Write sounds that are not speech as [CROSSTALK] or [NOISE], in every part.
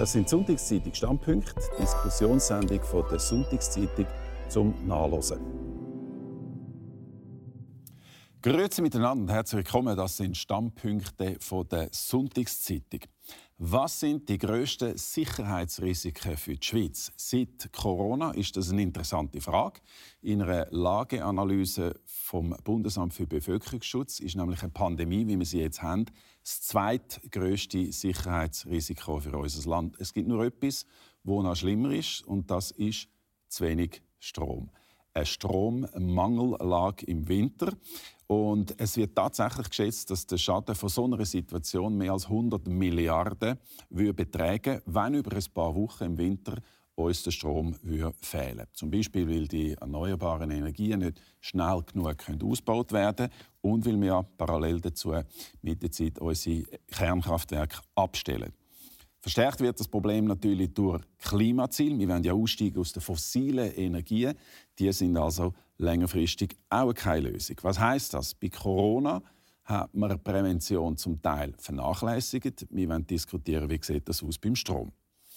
Das sind Sonntagszeitung Standpunkte, Diskussionssendung von der Sonntagszeitung zum Nachlesen. Grüezi miteinander und herzlich willkommen. Das sind Standpunkte von der Sonntagszeitung. Was sind die grössten Sicherheitsrisiken für die Schweiz? Seit Corona ist das eine interessante Frage. In einer Lageanalyse vom Bundesamt für Bevölkerungsschutz ist nämlich eine Pandemie, wie wir sie jetzt haben, das zweitgrößte Sicherheitsrisiko für unser Land. Es gibt nur etwas, wo noch schlimmer ist, und das ist zu wenig Strom. Eine Strommangellage im Winter. Und es wird tatsächlich geschätzt, dass der Schaden von so einer Situation mehr als 100 Milliarden würde betragen, wenn über ein paar Wochen im Winter uns der Strom würde fehlen Zum Beispiel, weil die erneuerbaren Energien nicht schnell genug ausgebaut werden können und weil wir parallel dazu mit der Zeit unsere Kernkraftwerke abstellen. Verstärkt wird das Problem natürlich durch Klimaziele. Wir wollen ja aussteigen aus den fossilen Energien. Die sind also längerfristig auch keine Lösung. Was heißt das? Bei Corona hat man Prävention zum Teil vernachlässigt. Wir wollen diskutieren, wie sieht das aus beim Strom.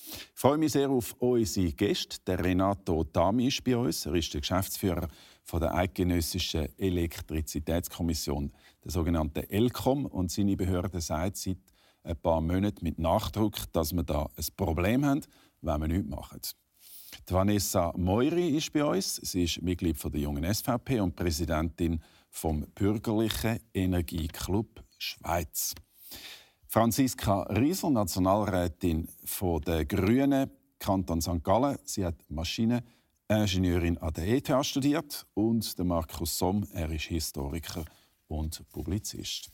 Ich freue mich sehr auf unsere Gäste. Der Renato Dami ist bei uns. Er ist der Geschäftsführer von der Eidgenössischen Elektrizitätskommission, der sogenannten ELCOM. Und seine Behörde sagt seit ein paar Monaten mit Nachdruck, dass wir da ein Problem haben, wenn wir nichts machen. Die Vanessa Meuri ist bei uns. Sie ist Mitglied der jungen SVP und Präsidentin vom Bürgerlichen Energieclub Schweiz. Franziska Riesel, Nationalrätin der Grünen, Kanton St. Gallen. Sie hat Maschineningenieurin an der ETH studiert. Und Markus Somm, er ist Historiker und Publizist.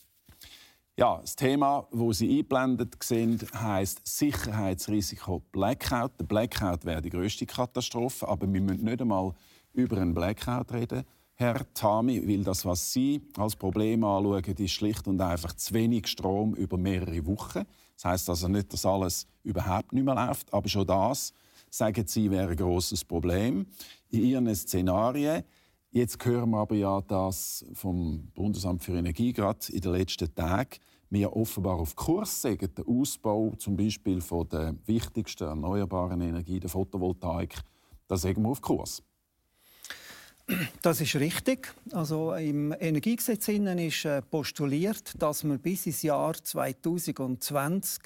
Ja, das Thema, wo Sie eingeblendet sehen, heißt Sicherheitsrisiko Blackout. Der Blackout wäre die größte Katastrophe, aber wir müssen nicht einmal über einen Blackout reden. Herr Tami, weil das, was Sie als Problem anschauen, ist schlicht und einfach zu wenig Strom über mehrere Wochen. Das heißt also nicht, dass alles überhaupt nicht mehr läuft, aber schon das, sagen Sie, wäre ein großes Problem. In Ihren Szenarien Jetzt hören wir aber ja, dass vom Bundesamt für Energie gerade in den letzten Tagen wir offenbar auf Kurs sind. Der Ausbau zum Beispiel von der wichtigsten erneuerbaren Energie, der Photovoltaik, da sind wir auf Kurs. Das ist richtig. Also Im Energiegesetz ist äh, postuliert, dass wir bis ins Jahr 2020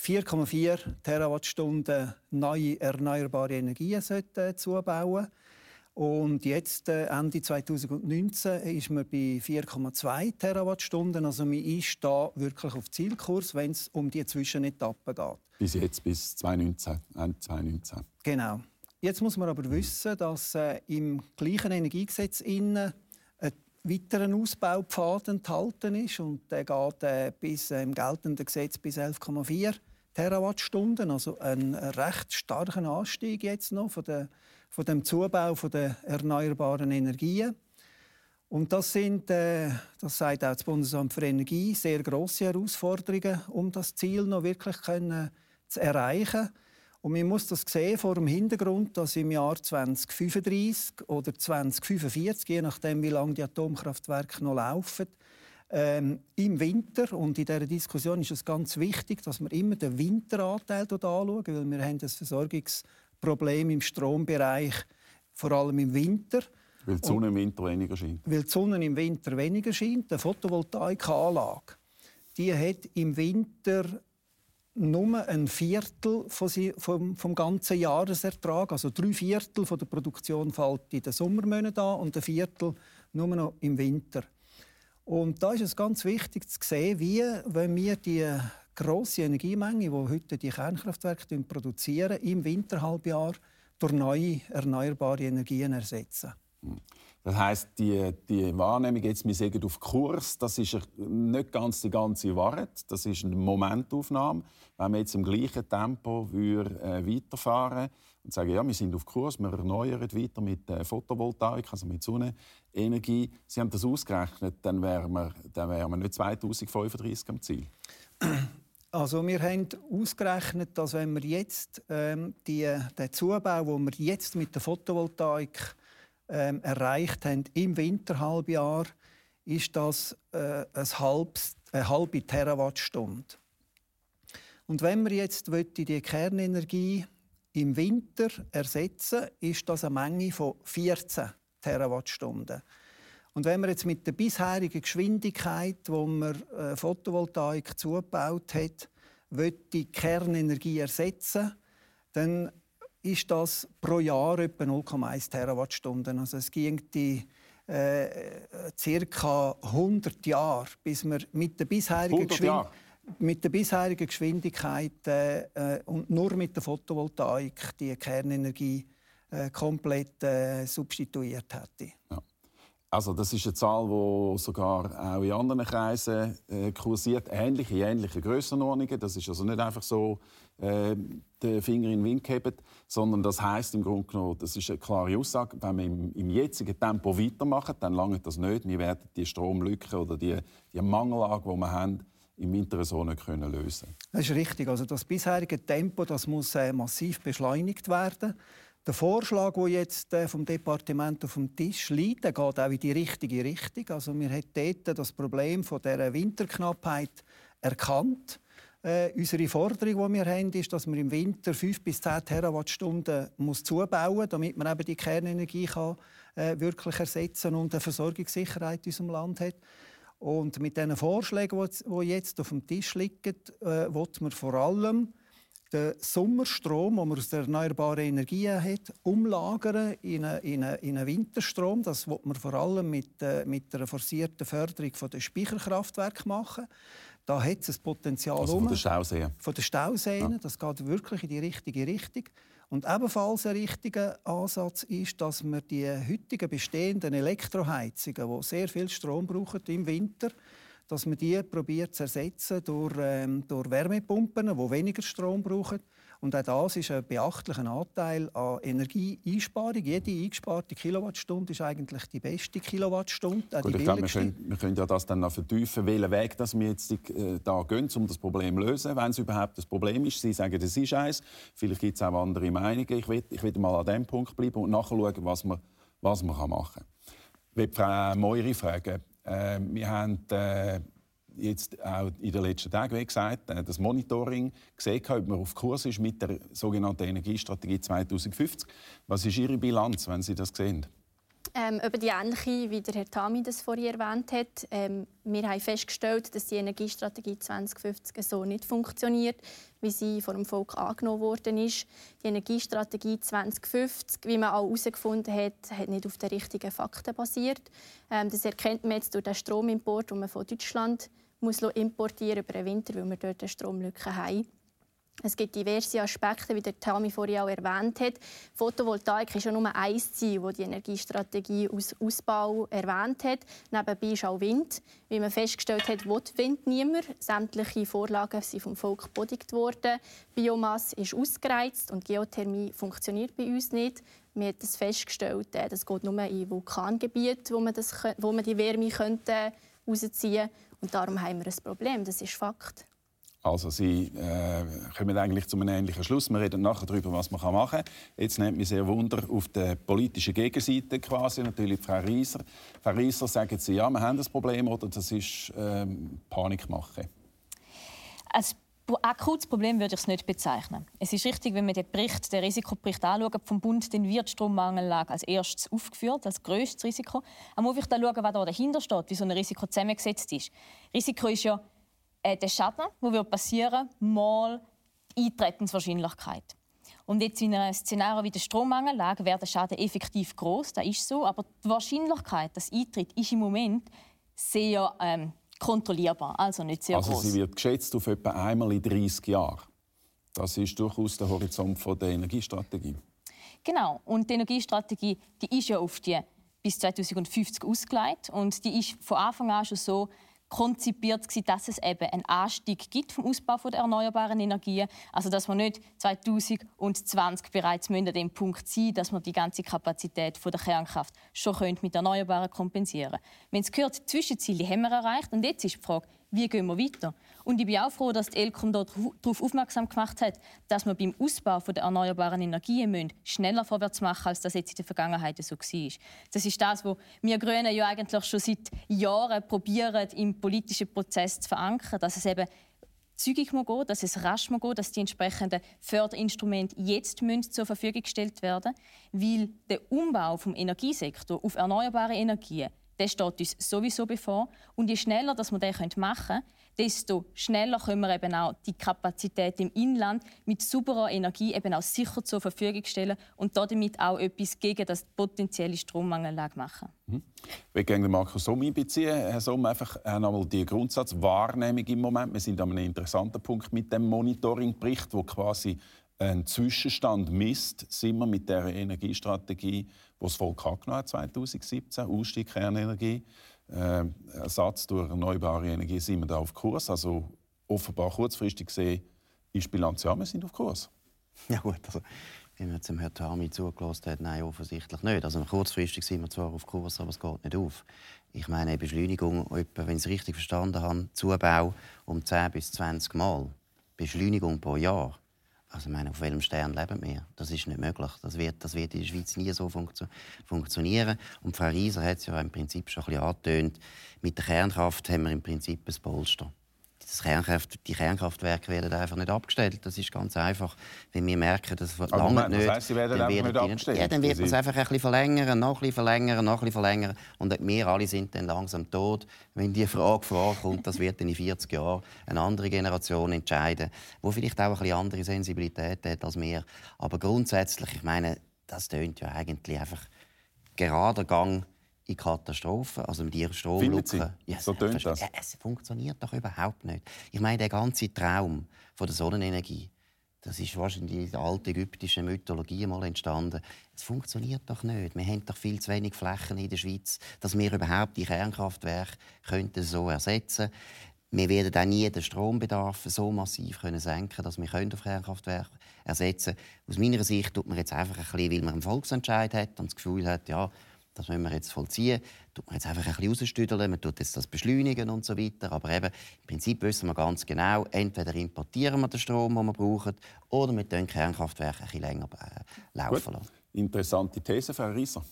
4,4 Terawattstunden neue erneuerbare Energien zubauen sollten. Und jetzt, äh, Ende 2019, ist man bei 4,2 Terawattstunden. Also man ist da wirklich auf Zielkurs, wenn es um die Zwischenetappen geht. Bis jetzt, bis 2019, Ende 2019. Genau. Jetzt muss man aber wissen, dass äh, im gleichen Energiegesetz innen ein weiterer Ausbaupfad enthalten ist. Und der geht äh, bis, äh, im geltenden Gesetz bis 11,4 Terawattstunden. Also ein recht starker Anstieg jetzt noch von der von dem Zubau von der erneuerbaren Energien. Und das sind, äh, das sagt auch das Bundesamt für Energie, sehr große Herausforderungen, um das Ziel noch wirklich können zu erreichen. Und man muss das sehen vor dem Hintergrund, dass im Jahr 2035 oder 2045, je nachdem wie lange die Atomkraftwerke noch laufen, ähm, im Winter und in dieser Diskussion ist es ganz wichtig, dass wir immer den Winteranteil anschauen, weil wir haben das Versorgungs Problem im Strombereich, vor allem im Winter. Weil die Sonne im Winter weniger scheint. Weil die Sonne im Winter weniger scheint. Eine Photovoltaikanlage die hat im Winter nur ein Viertel vom, vom ganzen Jahresertrag. Also drei Viertel von der Produktion fällt in den Sommermonaten an und ein Viertel nur noch im Winter. Und da ist es ganz wichtig zu sehen, wie, wenn wir die grosse Energiemenge, die heute die Kernkraftwerke produzieren, im Winterhalbjahr durch neue erneuerbare Energien ersetzen. Das heißt, die, die Wahrnehmung jetzt, wir sagen auf Kurs, das ist nicht ganz die ganze Wahrheit. Das ist eine Momentaufnahme. Wenn wir jetzt im gleichen Tempo würde, äh, weiterfahren und sagen, ja, wir sind auf Kurs, wir erneuern weiter mit äh, Photovoltaik, also mit Sonnenenergie. Sie haben das ausgerechnet, dann wären wir, dann wären wir nicht 2035 am Ziel. [CLEARS THROAT] Also wir haben ausgerechnet, dass wenn wir jetzt ähm, die, den Zubau, den wir jetzt mit der Photovoltaik ähm, erreicht haben im Winterhalbjahr, ist das äh, ein halbes, eine halbe Terawattstunde. Und wenn wir jetzt die Kernenergie im Winter ersetzen, ist das eine Menge von 14 Terawattstunden. Und wenn man jetzt mit der bisherigen Geschwindigkeit, wo man äh, Photovoltaik zugebaut hat, die Kernenergie ersetzen, dann ist das pro Jahr etwa 0,1 Terawattstunden. Also es ging die äh, circa 100 Jahre, bis wir mit der bisherigen Geschwindigkeit mit der bisherigen Geschwindigkeit äh, und nur mit der Photovoltaik die Kernenergie äh, komplett äh, substituiert hätte. Also das ist eine Zahl, die sogar auch in anderen Kreisen äh, kursiert, ähnliche, ähnliche Grössenordnungen. Das ist also nicht einfach so äh, den Finger in den Wind gehabt, sondern das heißt im Grunde genommen, das ist eine klare Aussage, wenn wir im, im jetzigen Tempo weitermachen, dann lange das nicht. Wir werden die Stromlücke oder die, die Mangellage, die wir haben, im Winter so nicht können lösen Das ist richtig. Also das bisherige Tempo das muss äh, massiv beschleunigt werden. Der Vorschlag, der jetzt äh, vom Departement auf dem Tisch liegt, der geht auch in die richtige Richtung. Also wir haben dort das Problem von der Winterknappheit erkannt. Äh, unsere Forderung, die wir haben, ist, dass man im Winter 5 bis 10 Terawattstunden muss zubauen muss, damit man eben die Kernenergie kann, äh, wirklich ersetzen und eine Versorgungssicherheit in unserem Land hat. Und mit diesen Vorschlägen, die jetzt auf dem Tisch liegen, äh, will man vor allem den Sommerstrom, den man aus der erneuerbaren Energien hat, umlagern in einen, in einen, in einen Winterstrom. Das wird man vor allem mit, äh, mit einer forcierten Förderung der Speicherkraftwerke machen. Da hat es ein Potenzial also von den Stauseen. Von den Stauseen. Ja. Das geht wirklich in die richtige Richtung. Und ebenfalls ein richtiger Ansatz ist, dass man die heutigen bestehenden Elektroheizungen, die sehr viel Strom brauchen im Winter, dass man die probiert zu ersetzen durch, ähm, durch Wärmepumpen, die weniger Strom brauchen. Und auch das ist ein beachtlicher Anteil an Energieeinsparung. Jede eingesparte Kilowattstunde ist eigentlich die beste Kilowattstunde. Gut, ich glaube, wir können, wir können ja das dann noch vertiefen, welchen Weg dass wir jetzt äh, da gehen, um das Problem zu lösen, wenn es überhaupt ein Problem ist. Sie sagen, das ist eins. Vielleicht gibt es auch andere Meinungen. Ich will, ich will mal an diesem Punkt bleiben und nachschauen, was man, was man machen kann. Ich will Frau Moiri fragen. Äh, wir haben äh, jetzt auch in den letzten Tagen, wie gesagt, äh, das Monitoring gesehen, ob man auf Kurs ist mit der sogenannten Energiestrategie 2050. Was ist Ihre Bilanz, wenn Sie das sehen? Ähm, über die ähnliche, wie der Herr Tami das vorhin erwähnt hat. Ähm, wir haben festgestellt, dass die Energiestrategie 2050 so nicht funktioniert, wie sie vom Volk angenommen worden ist. Die Energiestrategie 2050, wie man auch herausgefunden hat, hat nicht auf den richtigen Fakten basiert. Ähm, das erkennt man jetzt durch den Stromimport, den man von Deutschland muss importieren über den Winter, weil wir dort eine Stromlücke haben. Es gibt diverse Aspekte, wie der Tami vorhin auch erwähnt hat. Photovoltaik ist ja nur ein Ziel, das die Energiestrategie aus Ausbau erwähnt hat. Nebenbei ist auch Wind. Wie man festgestellt hat, will Wind niemand. Sämtliche Vorlagen sind vom Volk gebodigt worden. Biomasse ist ausgereizt und Geothermie funktioniert bei uns nicht. Wir haben das festgestellt, äh, das geht nur in Vulkangebieten, wo man, das, wo man die Wärme könnte rausziehen könnte. Und darum haben wir ein Problem. Das ist Fakt. Also Sie äh, kommen eigentlich zu einem ähnlichen Schluss. Wir reden nachher darüber, was man machen kann. Jetzt nimmt mich sehr Wunder auf der politischen Gegenseite quasi natürlich Frau Rieser. Frau Rieser, sagen Sie, ja, wir haben das Problem oder das ist ähm, Panikmache? Als akutes Problem würde ich es nicht bezeichnen. Es ist richtig, wenn wir den Bericht, den Risikobericht anschauen vom Bund, dann wird Strommangellage als erstes aufgeführt, als grösstes Risiko. Aber man muss vielleicht schauen, was da dahinter steht, wie so ein Risiko zusammengesetzt ist. Risiko ist ja äh, der Schaden, der passieren wird, mal die Eintretenswahrscheinlichkeit. Und jetzt in einem Szenario wie der Strommangellage wäre der Schaden effektiv groß, das ist so, aber die Wahrscheinlichkeit, dass eintritt, ist im Moment sehr ähm, kontrollierbar, also nicht sehr also groß. Sie wird geschätzt auf etwa einmal in 30 Jahren. Das ist durchaus der Horizont der Energiestrategie. Genau. Und die Energiestrategie, die ist ja auf die bis 2050 ausgelegt und die ist von Anfang an schon so, konzipiert, dass es eben einen Anstieg gibt vom Ausbau der erneuerbaren Energien. Also dass wir nicht 2020 bereits an dem Punkt sein dass wir die ganze Kapazität der Kernkraft schon mit Erneuerbaren kompensieren können. Wir haben es gehört, die Zwischenziele haben wir erreicht und jetzt ist die Frage, wie gehen wir weiter? Und ich bin auch froh, dass die Elcom darauf aufmerksam gemacht hat, dass wir beim Ausbau der erneuerbaren Energien schneller vorwärts machen als das jetzt in der Vergangenheit so war. Das ist das, was wir Grünen ja eigentlich schon seit Jahren probieren, im politischen Prozess zu verankern, dass es eben zügig gehen muss, dass es rasch gehen muss, dass die entsprechenden Förderinstrumente jetzt zur Verfügung gestellt werden Weil der Umbau vom Energiesektor auf erneuerbare Energien der steht uns sowieso bevor. Und je schneller dass wir das machen können, desto schneller können wir eben auch die Kapazität im Inland mit sauberer Energie eben auch sicher zur Verfügung stellen und damit auch etwas gegen das potenzielle Strommangellage machen. Mhm. Ich gerne Markus Somm einbeziehen. Herr Somm, einfach einmal die Grundsatzwahrnehmung im Moment. Wir sind an einem interessanten Punkt mit dem Monitoringbericht, wo quasi einen Zwischenstand misst, sind wir mit der Energiestrategie, die das Volk angenommen hat 2017, Ausstieg Kernenergie, äh, Ersatz durch erneuerbare Energie, sind wir da auf Kurs. Also offenbar kurzfristig gesehen ist Bilanz ja, wir sind auf Kurs. [LAUGHS] Ja gut, also wie man jetzt dem Herrn Tami zugelassen hat, nein, offensichtlich nicht. Also kurzfristig sind wir zwar auf Kurs, aber es geht nicht auf. Ich meine, eine Beschleunigung, wenn ich es richtig verstanden habe, Zubau um 10 bis 20 Mal. Beschleunigung pro Jahr. Also, ich meine, auf welchem Stern leben wir? Das ist nicht möglich. Das wird, das wird in der Schweiz nie so funktio funktionieren. Und Frau Rieser hat es ja im Prinzip schon ein bisschen angetönt. Mit der Kernkraft haben wir im Prinzip ein Polster das Kernkraft, die Kernkraftwerke werden einfach nicht abgestellt. Das ist ganz einfach. Wenn wir merken, dass es lange nicht, das heisst, sie werden dann nicht abgestellt? Ja, dann wird man es einfach ein bisschen verlängern, noch ein bisschen verlängern, noch ein bisschen verlängern. Und wir alle sind dann langsam tot. Wenn die Frage vorkommt, das wird in 40 Jahren eine andere Generation entscheiden, die vielleicht auch ein bisschen andere Sensibilität hat als wir. Aber grundsätzlich, ich meine, das tönt ja eigentlich einfach gerader Gang in Katastrophen, also mit ihrer Stromlücke. Ja, so tönt das. Es funktioniert doch überhaupt nicht. Ich meine, der ganze Traum von der Sonnenenergie, das ist wahrscheinlich in der alten ägyptischen Mythologie mal entstanden. Es funktioniert doch nicht. Wir haben doch viel zu wenig Flächen in der Schweiz, dass wir überhaupt die Kernkraftwerke könnten so ersetzen wir werden auch nie den Strombedarf so massiv können senken dass wir auf Kernkraftwerke ersetzen können. Aus meiner Sicht tut man jetzt einfach ein bisschen, weil man einen Volksentscheid hat und das Gefühl hat, ja, das müssen wir jetzt vollziehen. Tut man jetzt einfach ein bisschen rausstüdeln, man tut jetzt das beschleunigen und so weiter. Aber eben, im Prinzip wissen wir ganz genau, entweder importieren wir den Strom, den wir brauchen, oder wir lassen Kernkraftwerke ein bisschen länger äh, laufen lassen. Interessante These, Frau Rieser.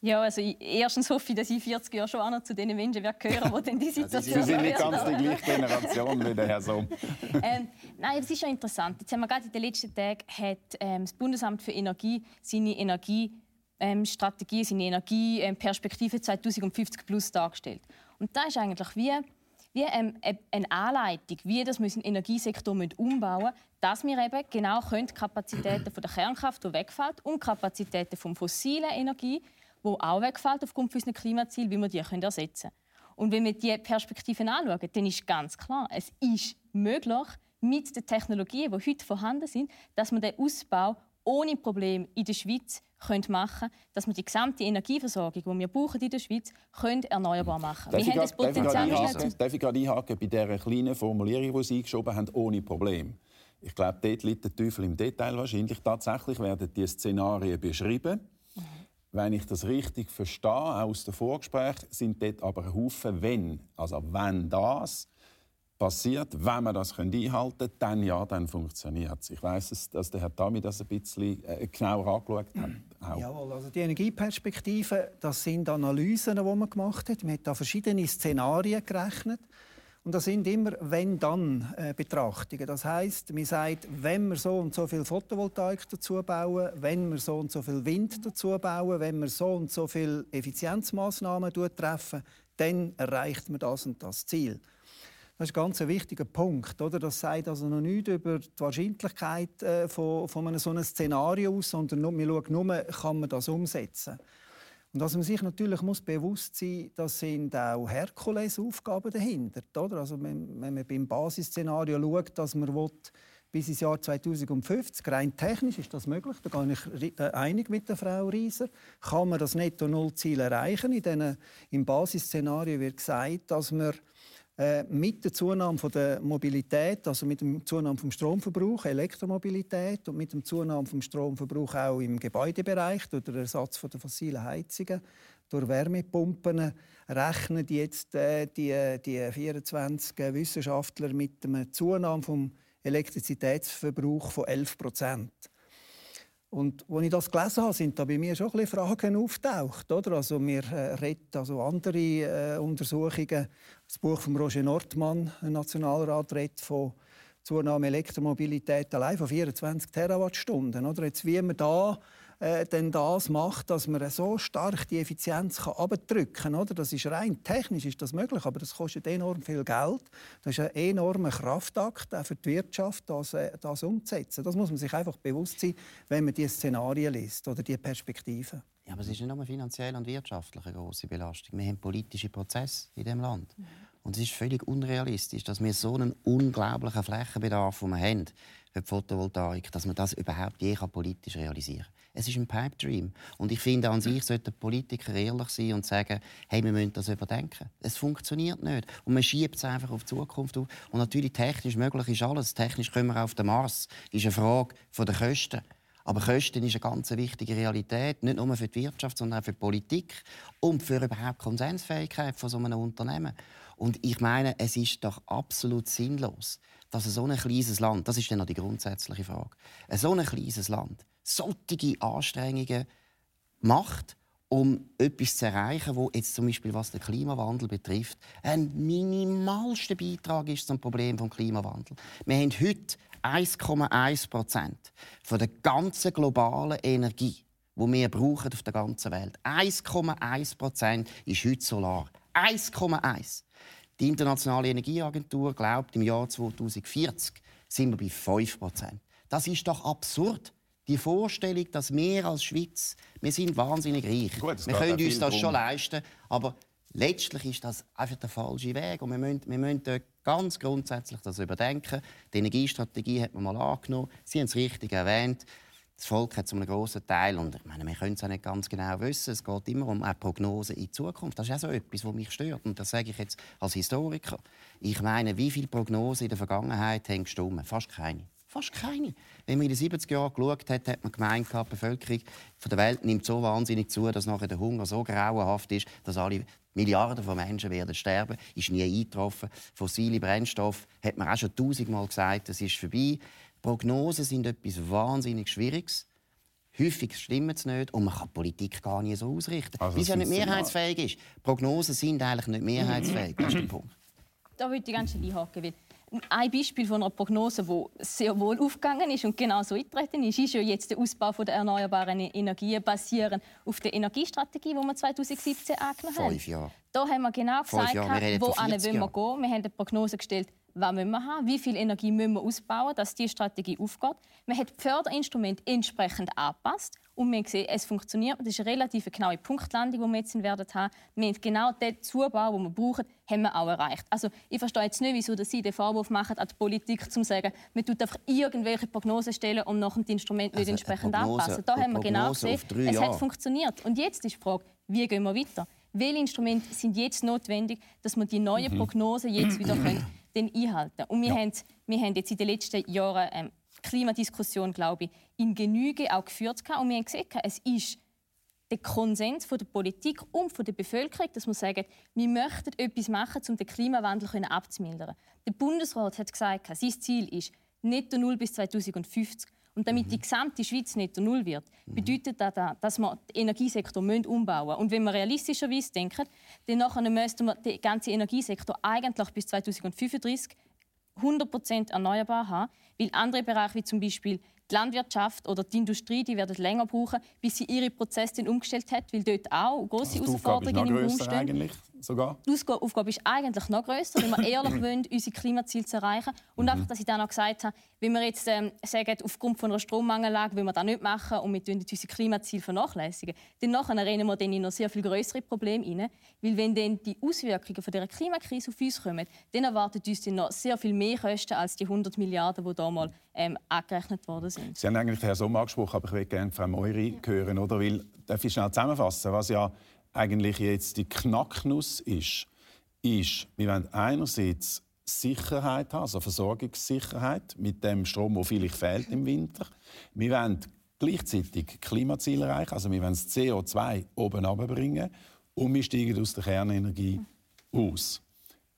Ja, also erstens hoffe ich, dass ich in 40 Jahren schon zu den Menschen gehören werde, die [LAUGHS] dann die Situation Sie sind nicht ganz die gleiche Generation wie der Herr Somm. [LAUGHS] ähm, nein, es ist schon interessant. Jetzt haben wir gerade in den letzten Tagen hat ähm, das Bundesamt für Energie seine Energie Strategie, seine Energieperspektive ähm, 2050 plus dargestellt. Und da ist eigentlich wie, wie ähm, eine Anleitung, wie das wir den Energiesektor umbauen müssen, dass wir eben genau können die Kapazitäten von der Kernkraft, die wegfällt, und Kapazitäten von fossilen Energie, die auch wegfällt aufgrund unserer Klimaziele, wie wir die können ersetzen können. Und wenn wir diese Perspektiven anschauen, dann ist ganz klar, es ist möglich, mit den Technologien, die heute vorhanden sind, dass man den Ausbau ohne Probleme in der Schweiz machen können, dass wir die gesamte Energieversorgung, die wir brauchen in der Schweiz, können erneuerbar machen können. Wir haben das Potenzial nicht. Darf ich gerade einhaken bei dieser kleinen Formulierung, die Sie eingeschoben haben, ohne Probleme? Ich glaube, dort liegt der Teufel im Detail wahrscheinlich. Tatsächlich werden die Szenarien beschrieben. Mhm. Wenn ich das richtig verstehe, aus dem Vorgespräch, sind dort aber ein Haufen «wenn». Also «wenn das», passiert, wenn wir das einhalten können, dann ja, dann funktioniert es. Ich weiß, dass der Herr Tami das ein bisschen äh, genauer angeschaut hat. Auch. Jawohl, also die Energieperspektiven, das sind Analysen, die man gemacht hat. Man hat da verschiedene Szenarien gerechnet. Und das sind immer Wenn-Dann-Betrachtungen. Das heißt, man sagt, wenn wir so und so viel Photovoltaik dazu bauen, wenn wir so und so viel Wind dazu bauen, wenn wir so und so viele Effizienzmaßnahmen treffen, dann erreicht man das und das Ziel. Das ist ein ganz wichtiger Punkt. Oder? Das sagt also noch nichts über die Wahrscheinlichkeit äh, von, von einem so einem Szenario aus, sondern nur, man schaut nur, kann man das umsetzen. Und was man sich natürlich muss bewusst sein, das sind auch Herkulesaufgaben dahinter. Oder? Also wenn, wenn man beim Basisszenario schaut, dass man will, bis ins Jahr 2050, rein technisch ist das möglich, da gehe ich äh, einig mit der Frau Rieser, kann man das Netto-Null-Ziel erreichen. In den, Im Basisszenario wird gesagt, dass man äh, mit der Zunahme der Mobilität, also mit dem Zunahme vom Stromverbrauch, Elektromobilität und mit dem Zunahme vom Stromverbrauch auch im Gebäudebereich durch den Ersatz der fossilen Heizungen durch Wärmepumpen rechnen jetzt äh, die, die 24 Wissenschaftler mit einer Zunahme vom Elektrizitätsverbrauch von 11 Prozent. Und als ich das gelesen habe, sind da bei mir schon ein Fragen auftaucht. Oder? Also wir äh, reden also andere äh, Untersuchungen. Das Buch von Roger Nordmann, ein Nationalrat, redet von Zunahme Elektromobilität allein von 24 Terawattstunden. Oder? Jetzt, wie man da äh, denn das macht, dass man so stark die Effizienz abdrücken kann. Oder? Das ist rein technisch ist das möglich, aber das kostet enorm viel Geld. Das ist ein enormer Kraftakt auch für die Wirtschaft, das, äh, das umzusetzen. Das muss man sich einfach bewusst sein, wenn man die Szenarien liest oder die Perspektiven. Ja, aber es ist nicht nur finanziell und wirtschaftlich eine große Belastung. Wir haben politische Prozesse in dem Land. Mhm. Und es ist völlig unrealistisch, dass wir so einen unglaublichen Flächenbedarf, den wir haben für die Photovoltaik, dass man das überhaupt je politisch realisieren kann. Es ist ein Pipe Dream. Und ich finde, an sich sollten Politiker ehrlich sein und sagen, hey, wir müssen das überdenken. Es funktioniert nicht. Und man schiebt es einfach auf die Zukunft auf. Und natürlich, technisch möglich ist alles. Technisch können wir auf den Mars. Das ist eine Frage der Kosten. Aber Kosten ist eine ganz wichtige Realität, nicht nur für die Wirtschaft, sondern auch für die Politik und für überhaupt Konsensfähigkeit von so einem Unternehmen. Und ich meine, es ist doch absolut sinnlos, dass so ein kleines Land, das ist dann noch die grundsätzliche Frage, so ein kleines Land solche Anstrengungen macht, um etwas zu erreichen, wo jetzt zum Beispiel was den Klimawandel betrifft, ein minimalster Beitrag ist zum Problem des Klimawandels. Wir haben heute 1,1 Prozent von der ganzen globalen Energie, die wir brauchen auf der ganzen Welt. 1,1 Prozent ist heute Solar. 1,1. Die Internationale Energieagentur glaubt, im Jahr 2040 sind wir bei 5 Prozent. Das ist doch absurd die Vorstellung, dass wir als Schweiz, wir sind wahnsinnig reich. Gut, wir können uns das schon leisten, aber letztlich ist das einfach der falsche Weg und wir müssen, wir müssen ganz grundsätzlich das überdenken. Die Energiestrategie hat man mal angenommen. Sie haben es richtig erwähnt. Das Volk hat zu einem grossen Teil, und ich meine, wir können es auch nicht ganz genau wissen, es geht immer um eine Prognose in die Zukunft. Das ist auch so etwas, was mich stört. Und das sage ich jetzt als Historiker. Ich meine, wie viele Prognosen in der Vergangenheit haben gestimmt? Fast keine. Fast keine. Wenn man in den 70er Jahren geschaut hat, hat man gemeint, die Bevölkerung der Welt nimmt so wahnsinnig zu, dass nachher der Hunger so grauenhaft ist, dass alle Milliarden von Menschen werden sterben. Ist nie eingetroffen. Fossile Brennstoffe hat man auch schon tausendmal gesagt, das ist vorbei. Prognosen sind etwas wahnsinnig Schwieriges. Häufig stimmt es nicht und man kann die Politik gar nicht so ausrichten, also, weil sie ja nicht mehrheitsfähig ist. Prognosen sind eigentlich nicht mehrheitsfähig, das ist der Punkt. Da würde ich ganz schön einhaken, ein Beispiel von einer Prognose, die sehr wohl aufgegangen ist und genau so eingetreten ist, ist ja jetzt der Ausbau der erneuerbaren Energien basierend auf der Energiestrategie, die wir 2017 angenommen haben. Fünf Jahre. Da haben wir genau gesagt, wir wo wollen wir gehen. Wir haben eine Prognose gestellt, was müssen wir haben, wie viel Energie müssen wir ausbauen, dass diese Strategie aufgeht. Man hat die Förderinstrumente entsprechend angepasst und wir gesehen, es funktioniert. Das ist eine relativ genaue Punktlandung, die wir jetzt werden haben. Wir haben genau den Zubau, den wir brauchen, haben wir auch erreicht. Also ich verstehe jetzt nicht, wieso Sie den Vorwurf machen an die Politik, um zu sagen, man tut einfach irgendwelche Prognosen stellen und nachher die Instrumente nicht also entsprechend Prognose, anpassen. Da haben wir genau gesehen, es hat funktioniert. Und jetzt ist die Frage, wie gehen wir weiter? Welche Instrumente sind jetzt notwendig, dass wir die neuen mhm. Prognosen jetzt wieder [CLEARS THROAT] können, einhalten Und wir, ja. haben, wir haben jetzt in den letzten Jahren ähm, Klimadiskussion, glaube ich, in Genüge auch geführt. Und wir haben gesehen, es ist der Konsens von der Politik und von der Bevölkerung, dass wir sagen, wir möchten etwas machen, um den Klimawandel abzumildern. Der Bundesrat hat gesagt, sein Ziel ist netto null bis 2050. Und damit mhm. die gesamte Schweiz netto null wird, mhm. bedeutet das, dass wir den Energiesektor umbauen müssen. Und wenn wir realistischerweise denken, dann müssten wir den ganzen Energiesektor eigentlich bis 2035 100% erneuerbar haben, weil andere Bereiche wie zum Beispiel die Landwirtschaft oder die Industrie, die werden länger brauchen, bis sie ihre Prozesse umgestellt hat, weil dort auch große also Herausforderungen im Raum stehen. Eigentlich sogar? Die Aufgabe ist eigentlich noch grösser, wenn wir [COUGHS] ehrlich wollen, unsere Klimaziele zu erreichen. Und mhm. einfach, dass ich dann auch gesagt habe, wenn wir jetzt ähm, sagen, aufgrund von einer Strommangellage will wir das nicht machen und wir unsere Klimaziele vernachlässigen, dann nachher rennen wir dann in noch sehr viel größere Probleme rein. Weil wenn dann die Auswirkungen von dieser Klimakrise auf uns kommen, dann erwartet uns dann noch sehr viel mehr Kosten als die 100 Milliarden, die damals ähm, angerechnet worden sind. Sie haben eigentlich Herrn Sommer angesprochen, aber ich würde gerne Frau Meuri ja. hören. Oder? Weil, darf ich schnell zusammenfassen, was ja eigentlich jetzt die Knacknuss ist, ist, wir wollen einerseits Sicherheit haben, also Versorgungssicherheit mit dem Strom, der vielleicht fehlt im Winter. Wir wollen gleichzeitig Klimaziele erreichen, also wir wollen das CO2 oben runterbringen und wir steigen aus der Kernenergie aus.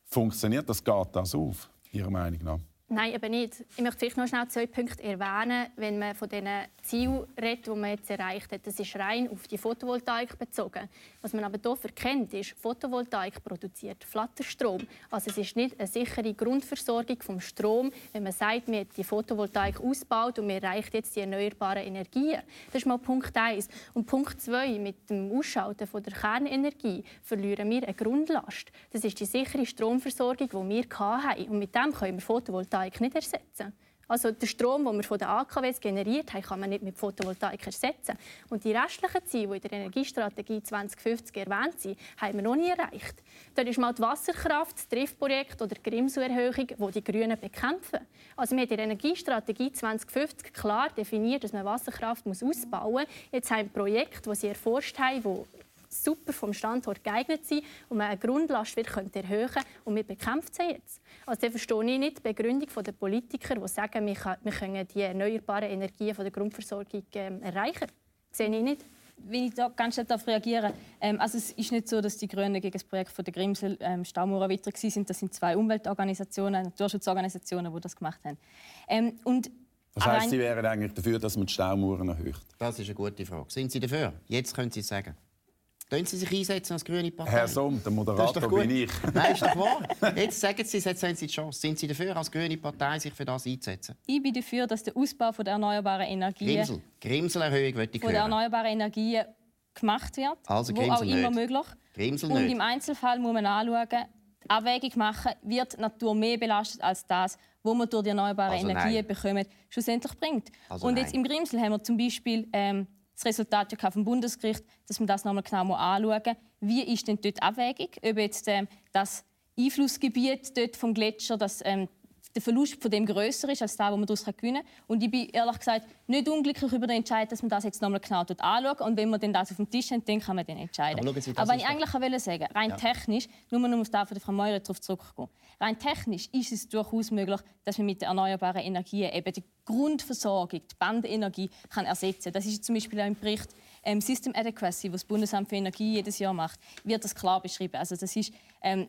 Funktioniert das? Geht das auf, Ihrer Meinung nach? Nein, eben nicht. Ich möchte vielleicht noch schnell zwei Punkte erwähnen, wenn man von diesen Zielen redet, die man jetzt erreicht hat. Das ist rein auf die Photovoltaik bezogen. Was man aber hier erkennt, ist, Photovoltaik produziert Flatterstrom. Also es ist nicht eine sichere Grundversorgung vom Strom, wenn man sagt, wir haben die Photovoltaik ausgebaut und wir erreichen jetzt die erneuerbaren Energien. Das ist mal Punkt 1. Und Punkt 2, mit dem Ausschalten von der Kernenergie verlieren wir eine Grundlast. Das ist die sichere Stromversorgung, die wir hatten. Und mit dem können wir Photovoltaik Photovoltaik nicht ersetzen. Also den Strom, den wir von den AKWs generiert haben, kann man nicht mit Photovoltaik ersetzen. Und die restlichen Ziele, die in der Energiestrategie 2050 erwähnt sind, haben wir noch nie erreicht. Dort ist mal die Wasserkraft, das Triftprojekt oder die Grimsu-Erhöhung, die die Grünen bekämpfen. Also wir haben in der Energiestrategie 2050 klar definiert, dass man Wasserkraft ausbauen muss. Jetzt haben wir Projekte, die sie erforscht haben, die super vom Standort geeignet sind und man eine Grundlast wieder erhöhen könnte. Und wir bekämpfen sie jetzt. Also da verstehe ich nicht die Begründung der Politiker, die sagen, wir können die erneuerbaren Energien von der Grundversorgung ähm, erreichen. Das sehe ich nicht wenn ich da ganz schnell darauf reagieren ähm, also es ist nicht so, dass die Grünen gegen das Projekt von der Grimsel ähm, Staumauer weiter sind. Das sind zwei Umweltorganisationen, Naturschutzorganisationen, die das gemacht haben. Ähm, und das heißt, Sie wären eigentlich dafür, dass man die Staumauern erhöht? Das ist eine gute Frage. Sind Sie dafür? Jetzt können Sie es sagen. Können Sie sich einsetzen als grüne Partei? Herr Somm, der Moderator bin ich. [LAUGHS] Nein, ist doch wahr. Jetzt sagen Sie, jetzt haben Sie die Chance. Sind Sie dafür, als grüne Partei sich für das einzusetzen? Ich bin dafür, dass der Ausbau der erneuerbaren Energien... Grimsel. Grimselerhöhung möchte ich Von der erneuerbaren Energien gemacht wird, also, wo auch immer nicht. möglich. Grimsel Und nicht. im Einzelfall muss man anschauen, Abwägung machen, wird die Natur mehr belastet als das, was man durch die erneuerbaren also Energien bekommt, schlussendlich bringt. Also und jetzt nein. im Grimsel haben wir zum Beispiel ähm, das Resultat ja vom Bundesgericht, dass man das nochmal genau anschauen. Wie ist denn dort die Abwägung? Ob jetzt ähm, das Einflussgebiet dort vom Gletscher, das ähm, der Verlust von dem größer ist als das, was man daraus gewinnen kann. Und ich bin ehrlich gesagt nicht unglücklich über den Entscheid, dass man das jetzt nochmal genau anschaut. Und wenn man dann das auf dem Tisch hat, dann kann man den entscheiden. Aber, Sie, Aber was ich eigentlich wollte sagen, rein ja. technisch, nur um auf das von Frau Meurer darauf zurückzukommen, rein technisch ist es durchaus möglich, dass man mit den erneuerbaren Energien eben die Grundversorgung, die Bandenergie kann ersetzen kann. Das ist zum Beispiel auch im Bericht ähm, System Adequacy, was das Bundesamt für Energie jedes Jahr macht, wird das klar beschrieben. Also das ist ähm,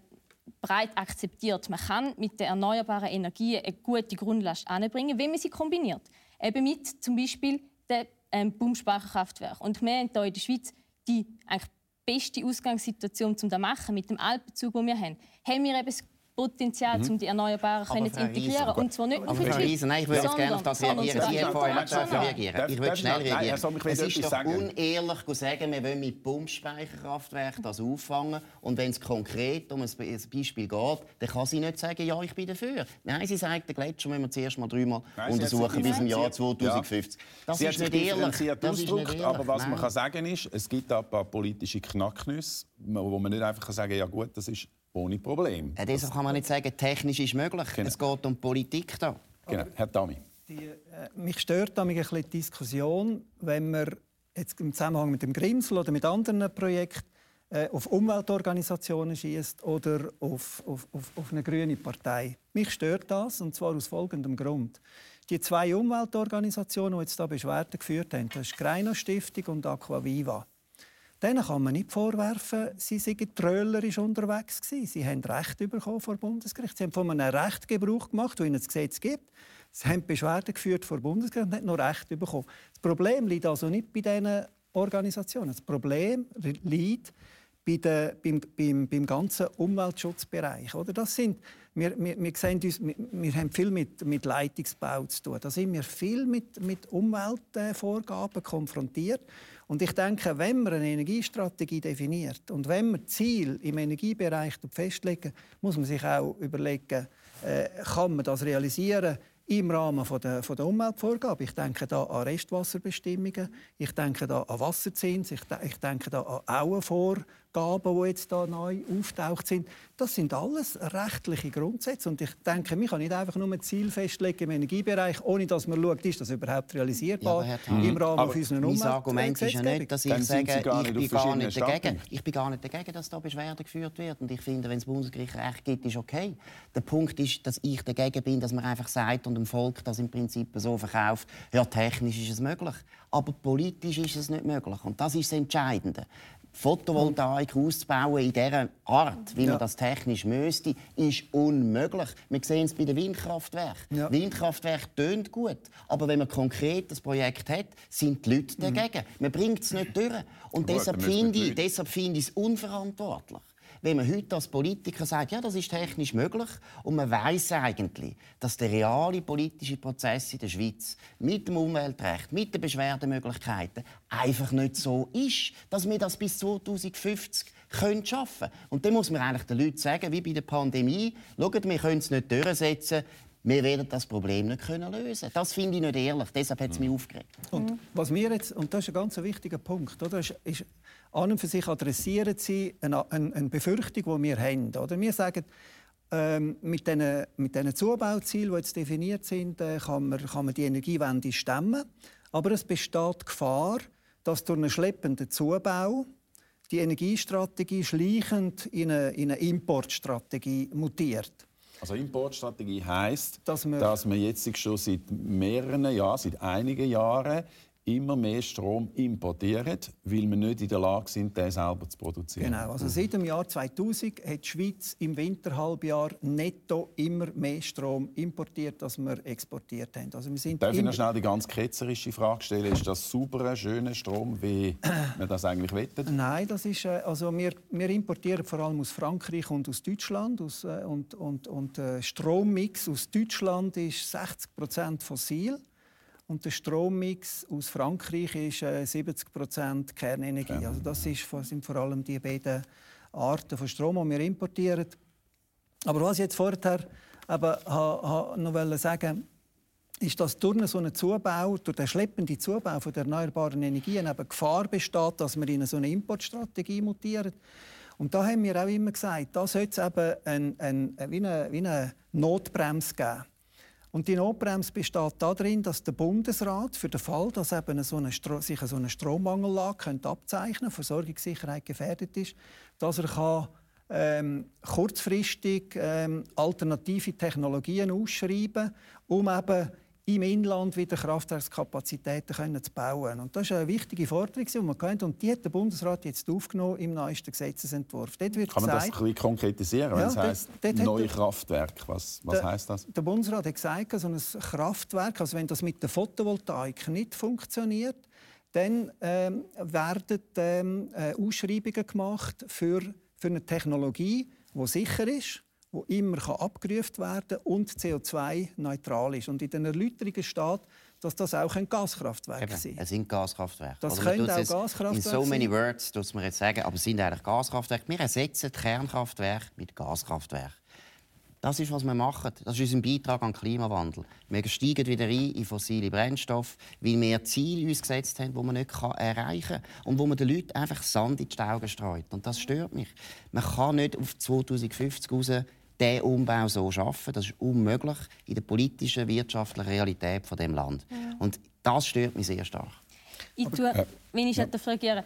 breit akzeptiert. Man kann mit den erneuerbaren Energien eine gute Grundlast anbringen, wenn man sie kombiniert. Eben mit zum Beispiel dem ähm, Pumpspeicherkraftwerk. Und wir haben hier in der Schweiz die eigentlich beste Ausgangssituation, um das zu machen, mit dem Altbezug, den wir haben. Haben wir eben Potenzial, mhm. um die Erneuerbaren können zu integrieren. Riesen, und zwar nicht nur für die Riesen, nein, ich würde jetzt gerne auf das reagieren. Sie haben vorher reagieren. Ich würde schnell reagieren. es ist doch unehrlich zu sagen, wir wollen mit Pumpspeicherkraftwerken das auffangen. Und wenn es konkret um ein Beispiel geht, dann kann sie nicht sagen, ja, ich bin dafür. Nein, sie sagt, den Gletscher müssen wir zuerst mal dreimal untersuchen bis im Jahr 2050. Das sie ist nicht ehrlich. Das ist nicht ehrlich. Aber was man kann sagen ist, es gibt ein paar politische Knacknüsse, wo man nicht einfach sagen kann, ja gut, das ist ohne Problem. Ja, deshalb kann man nicht sagen, technisch ist möglich. Genau. Es geht um Politik da. Genau. Herr Dami. Die, äh, mich stört damit ein bisschen die Diskussion, wenn man jetzt im Zusammenhang mit dem Grimsel oder mit anderen Projekten äh, auf Umweltorganisationen schießt oder auf, auf, auf, auf eine grüne Partei. Mich stört das, und zwar aus folgendem Grund. Die zwei Umweltorganisationen, die jetzt da Beschwerden geführt haben, das ist die Greino Stiftung und Aquaviva. Denen kann man nicht vorwerfen, sie seien trölerisch unterwegs gewesen. Sie haben Recht bekommen vor Bundesgericht. Sie haben von einem Recht Gebrauch gemacht, das ihnen das Gesetz gibt. Sie haben Beschwerden geführt vor Bundesgericht und haben noch Recht bekommen. Das Problem liegt also nicht bei diesen Organisationen. Das Problem liegt bei der, beim, beim, beim ganzen Umweltschutzbereich. Oder? Das sind, wir, wir, wir, uns, wir, wir haben viel mit, mit Leitungsbau zu tun. Da sind wir viel mit, mit Umweltvorgaben konfrontiert. Und ich denke, wenn man eine Energiestrategie definiert und wenn man Ziel im Energiebereich festlegen, muss man sich auch überlegen, äh, kann man das realisieren im Rahmen von der, von der Umweltvorgabe. Ich denke da an Restwasserbestimmungen, ich denke da an Wasserzins, ich, ich denke da an Auenvorgaben Gaben, die jetzt da neu auftaucht sind, das sind alles rechtliche Grundsätze. Und ich denke, man kann nicht einfach nur ein Ziel festlegen im Energiebereich, ohne dass man schaut, ist das überhaupt realisierbar ja, im Rahmen aber unserer Umwelt. Mein Argument ist ja nicht, dass ich Dann sage, ich bin, gar nicht dagegen. ich bin gar nicht dagegen, dass da Beschwerde geführt wird. Und ich finde, wenn das Bundesgericht Recht gibt, ist okay. Der Punkt ist, dass ich dagegen bin, dass man einfach sagt und dem Volk das im Prinzip so verkauft, ja, technisch ist es möglich. Aber politisch ist es nicht möglich. Und das ist das Entscheidende Photovoltaik auszubauen in dieser Art, wie ja. man das technisch müsste, ist unmöglich. Wir sehen es bei den Windkraftwerken. Ja. Windkraftwerke tönt gut, aber wenn man konkret das Projekt hat, sind die Leute mhm. dagegen. Mhm. Man bringt es nicht durch. Und deshalb finde ich, deshalb find ich es unverantwortlich wenn man heute als Politiker sagt, ja, das ist technisch möglich und man weiß eigentlich, dass der reale politische Prozess in der Schweiz mit dem Umweltrecht, mit den Beschwerdemöglichkeiten einfach nicht so ist, dass wir das bis 2050 können schaffen können. Und dann muss man eigentlich den Leuten sagen, wie bei der Pandemie, schaut, wir können es nicht durchsetzen, wir werden das Problem nicht können lösen. Das finde ich nicht ehrlich. Deshalb hat es mich aufgeregt. Und was wir jetzt, und das ist ein ganz wichtiger Punkt, oder, ist, ist an und für sich adressieren sie eine, eine, eine Befürchtung, die wir haben. Oder? Wir sagen, ähm, mit diesen mit Zubauzielen, die jetzt definiert sind, äh, kann, man, kann man die Energiewende stemmen. Aber es besteht Gefahr, dass durch einen schleppenden Zubau die Energiestrategie schleichend in eine, in eine Importstrategie mutiert. Also Importstrategie heißt, dass, dass man jetzt schon seit mehreren Jahren, seit einigen Jahren immer mehr Strom importieren, weil wir nicht in der Lage sind, den selber zu produzieren. Genau, also seit dem Jahr 2000 hat die Schweiz im Winterhalbjahr netto immer mehr Strom importiert, als wir exportiert haben. Also wir sind Darf ich noch schnell die ganz ketzerische Frage stellen? Ist das sauberer, schöner Strom, wie [CLEARS THROAT] man das eigentlich wettet? Nein, das ist, äh, also wir, wir importieren vor allem aus Frankreich und aus Deutschland. Aus, äh, und und, und äh, Strommix aus Deutschland ist 60% fossil. Und der Strommix aus Frankreich ist äh, 70% Kernenergie. Ja. Also das ist, sind vor allem die beiden Arten von Strom, die wir importieren. Aber was ich jetzt vorher ha, ha, noch sagen ist, dass durch so einen Zubau, durch den schleppenden Zubau von der erneuerbaren Energien eben Gefahr besteht, dass wir in so eine Importstrategie mutieren. Und da haben wir auch immer gesagt, da sollte es eben ein, ein, wie, eine, wie eine Notbremse geben. Und die Notbremse besteht darin, dass der Bundesrat für den Fall, dass eben so eine sich so eine Strommangellage abzeichnen könnte, Versorgungssicherheit gefährdet ist, dass er kann, ähm, kurzfristig ähm, alternative Technologien ausschreiben, um eben im Inland wieder Kraftwerkskapazitäten zu bauen. Und das ist eine wichtige Forderung, die man kennt. Und die hat der Bundesrat jetzt aufgenommen im neuesten Gesetzesentwurf. Dort wird Kann man gesagt, das ein bisschen konkretisieren, wenn ja, es heisst, neue Kraftwerk? Was, was heisst das? Der Bundesrat hat gesagt, so ein Kraftwerk, also wenn das mit der Photovoltaik nicht funktioniert, dann ähm, werden ähm, äh, Ausschreibungen gemacht für, für eine Technologie, die sicher ist wo immer abgerufen werden kann und CO2-neutral ist. Und in den Erläuterungen steht, dass das auch ein Gaskraftwerk Eben, sein Es sind Gaskraftwerke. Das Oder können auch Gaskraftwerke In so many words muss man jetzt sagen, aber es sind eigentlich Gaskraftwerke. Wir ersetzen Kernkraftwerke mit Gaskraftwerken. Das ist, was wir machen. Das ist unser Beitrag an den Klimawandel. Wir steigen wieder ein in fossile Brennstoffe, weil wir Ziele uns gesetzt haben, die man nicht erreichen kann. Und wo man den Leuten einfach Sand in die Augen streut. Und das stört mich. Man kann nicht auf 2050 raus diesen Umbau so schaffen. Das ist unmöglich in der politischen, wirtschaftlichen Realität von dem Land. Ja. Und das stört mich sehr stark. Ich tue, wenn ich ja. reagieren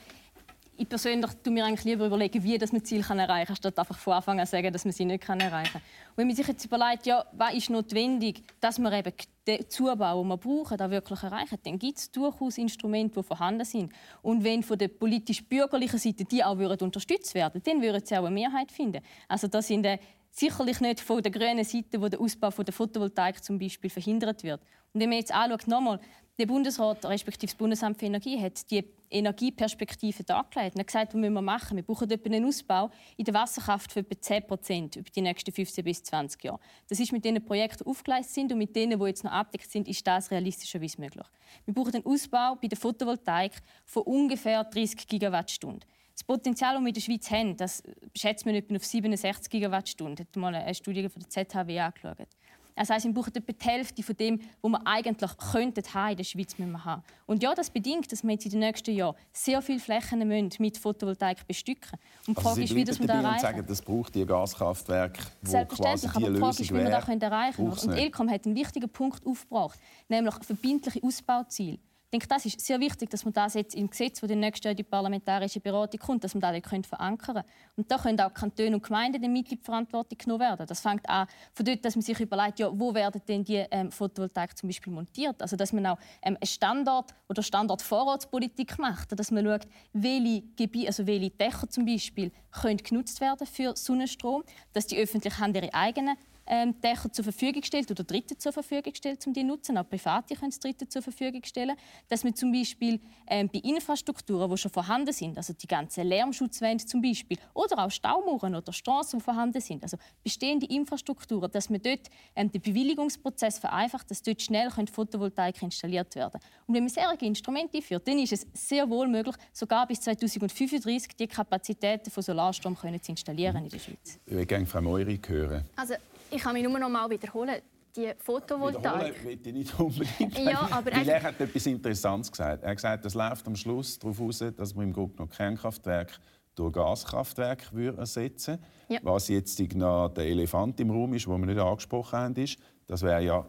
ich persönlich tue mir eigentlich lieber überlegen, wie das man Ziel kann erreichen kann, statt einfach von Anfang an sagen, dass man sie nicht kann erreichen kann. wenn man sich jetzt überlegt, ja, was ist notwendig, dass wir eben den Zubau, den wir brauchen, da wirklich erreichen, dann gibt es durchaus Instrumente, die vorhanden sind. Und wenn von der politisch-bürgerlichen Seite die auch unterstützt werden dann würden sie auch eine Mehrheit finden. Also das sind äh, sicherlich nicht von der grünen Seite, wo der Ausbau von der Photovoltaik zum Beispiel verhindert wird. Und wenn man jetzt anschaut, nochmal, der Bundesrat respektive das Bundesamt für Energie hat die Energieperspektive dargelegt und hat gesagt, was müssen wir machen? Wir brauchen etwa einen Ausbau in der Wasserkraft für etwa 10 Prozent über die nächsten 15 bis 20 Jahre. Das ist mit den Projekten, aufgeleistet sind und mit denen, die jetzt noch abdeckt sind, ist das realistischerweise möglich. Wir brauchen einen Ausbau bei der Photovoltaik von ungefähr 30 Gigawattstunden. Das Potenzial, das wir in der Schweiz haben, das schätzt man etwa auf 67 Gigawattstunden. Hat mal eine Studie von der ZHW angeschaut. Das heisst, wir brauchen etwa die Hälfte von dem, was wir eigentlich könnten in der Schweiz müssen haben. Und ja, das bedingt, dass wir jetzt in den nächsten Jahren sehr viele Flächen mit Photovoltaik bestücken Und die also Frage ist, wie das wir da erreichen. sagen, das braucht die Gaskraftwerke, wo Selbstverständlich, quasi die aber die Frage ist, wie wir das erreichen können. Und Elcom hat einen wichtigen Punkt aufgebracht, nämlich verbindliche Ausbauziele denke, das ist sehr wichtig, dass man das jetzt im Gesetz, das nächste Jahr in die parlamentarische Beratung kommt, dass man das dort verankern können. Und da können auch Kantone und Gemeinden in die Verantwortung genommen werden. Das fängt an von dort, dass man sich überlegt, ja, wo werden denn die ähm, Photovoltaik zum Beispiel montiert? Also dass man auch ähm, eine Standort- oder Standortvorratspolitik macht, dass man schaut, welche Gebiete, also welche Dächer zum Beispiel können genutzt werden für Sonnenstrom, dass die öffentliche Hand ihre eigenen ähm, Dächer zur Verfügung stellt oder Dritte zur Verfügung stellt, um die zu nutzen. Auch Private können es Dritte zur Verfügung stellen. Dass man zum Beispiel ähm, bei Infrastrukturen, die schon vorhanden sind, also die ganzen Lärmschutzwände zum Beispiel, oder auch Staumauern oder Straßen, die vorhanden sind, also bestehende Infrastrukturen, dass man dort ähm, den Bewilligungsprozess vereinfacht, dass dort schnell Photovoltaik installiert werden Und wenn man solche Instrumente einführt, dann ist es sehr wohl möglich, sogar bis 2035 die Kapazitäten von Solarstrom können zu installieren in der Schweiz. Ich würde gerne Frau Meury hören. Also ich kann mich nur noch mal wiederholen. Die Photovoltaik. Wiederholen ich nicht unbedingt. Ja, aber Weil er hat etwas Interessantes gesagt. Er hat gesagt, es läuft am Schluss darauf hinaus, dass man im Grunde noch Kernkraftwerk durch Gaskraftwerk ersetzen ja. Was jetzt noch der Elefant im Raum ist, den wir nicht angesprochen haben, ist, das wäre ja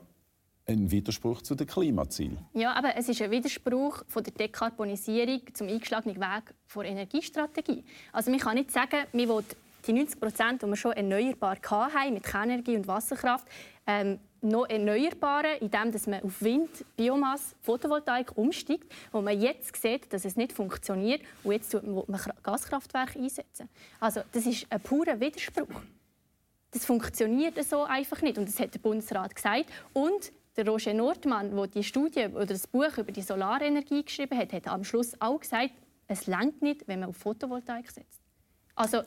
ein Widerspruch zu den Klimazielen. Ja, aber es ist ein Widerspruch von der Dekarbonisierung zum eingeschlagenen Weg der Energiestrategie. Also man kann nicht sagen, man will die 90 Prozent, die wir schon erneuerbar hatten, mit Kernenergie und Wasserkraft, ähm, noch erneuerbaren, indem man auf Wind, Biomasse, Photovoltaik umsteigt, wo man jetzt sieht, dass es nicht funktioniert und jetzt will man Gaskraftwerke einsetzen. Also das ist ein purer Widerspruch. Das funktioniert so einfach nicht und das hat der Bundesrat gesagt und der Roger Nordmann, der die Studie oder das Buch über die Solarenergie geschrieben hat, hat am Schluss auch gesagt, es langt nicht, wenn man auf Photovoltaik setzt. Also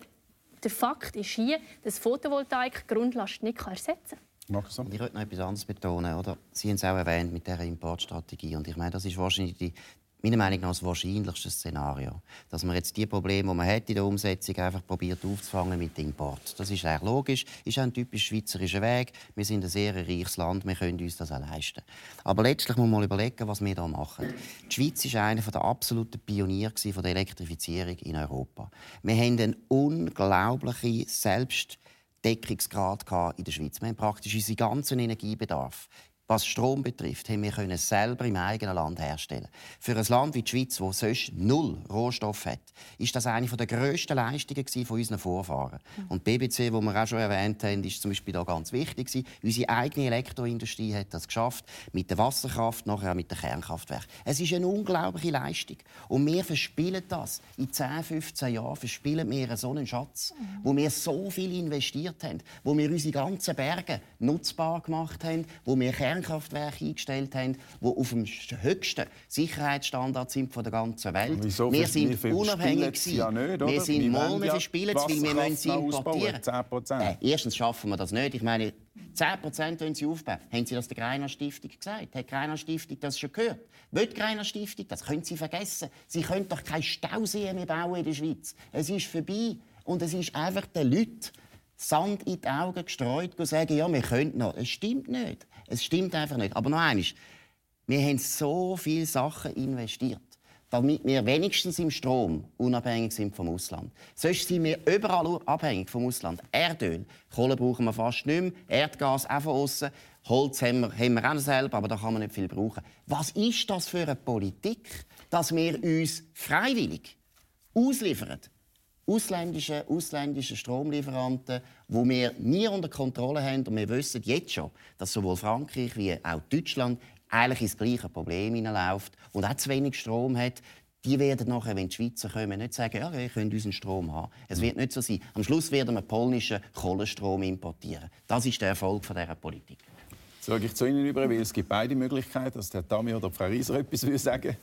der Fakt ist hier, dass Photovoltaik Grundlast nicht ersetzen kann. Ich möchte noch etwas anderes betonen. Oder? Sie haben es auch erwähnt mit dieser Importstrategie. Und ich meine, das ist wahrscheinlich die, meiner Meinung nach das wahrscheinlichste Szenario. Dass man jetzt die Probleme, die man hat in der Umsetzung einfach probiert aufzufangen mit Import. Das ist eigentlich logisch, ist auch ein typisch schweizerischer Weg. Wir sind ein sehr reiches Land, wir können uns das auch leisten. Aber letztlich muss man mal überlegen, was wir hier machen. Die Schweiz ist einer der absoluten Pioniere der Elektrifizierung in Europa. Wir haben einen unglaublichen Selbstdeckungsgrad in der Schweiz. Wir haben praktisch unseren ganzen Energiebedarf was Strom betrifft, haben wir können selber im eigenen Land herstellen. Für ein Land wie die Schweiz, das sonst null Rohstoff hat, ist das eine der grössten Leistungen von unseren Vorfahren. Mhm. Und BBC, wo wir auch schon erwähnt haben, ist zum Beispiel da ganz wichtig. Unsere eigene Elektroindustrie hat das geschafft mit der Wasserkraft, nachher auch mit dem Kernkraftwerk. Es ist eine unglaubliche Leistung. Und wir verspielen das. In 10, 15 Jahren verspielen wir so einen Schatz, mhm. wo wir so viel investiert haben, wo wir unsere ganzen Berge nutzbar gemacht haben, wo wir Kern Kernkraftwerke eingestellt haben, die auf dem höchsten Sicherheitsstandard sind von der ganzen Welt. Wieso wir sind unabhängig ja nicht, Wir sind mal, wir ja verspielen es, weil wir müssen sie importieren. 10%. Äh, erstens schaffen wir das nicht. Ich meine, 10% wollen sie aufbauen. Haben Sie das der Greiner Stiftung gesagt? Hat die Greiner Stiftung das schon gehört? Will die Greiner Stiftung das? Können Sie vergessen. Sie können doch keine Stauseen mehr bauen in der Schweiz. Es ist vorbei. Und es ist einfach den Leuten Sand in die Augen gestreut und sagen, ja, wir können noch. Es stimmt nicht. Es stimmt einfach nicht. Aber noch eines. Wir haben so viele Sachen investiert, damit wir wenigstens im Strom unabhängig sind vom Ausland. Sonst sind wir überall abhängig vom Ausland. Erdöl, Kohle brauchen wir fast nicht mehr, Erdgas auch von außen. Holz haben wir, haben wir auch selber, aber da kann man nicht viel brauchen. Was ist das für eine Politik, dass wir uns freiwillig ausliefern ausländischen, ausländischen Stromlieferanten, wo wir nie unter Kontrolle haben. Und wir wissen jetzt schon, dass sowohl Frankreich wie auch Deutschland eigentlich ins gleiche Problem hineinläuft und auch zu wenig Strom hat. Die werden nachher, wenn die Schweizer kommen, nicht sagen, ja, ihr könnt unseren Strom haben. Es wird nicht so sein. Am Schluss werden wir polnischen Kohlenstrom importieren. Das ist der Erfolg dieser Politik. Sage ich zu Ihnen über, weil es gibt beide Möglichkeiten, dass der Tami oder Frau Rieser etwas sagen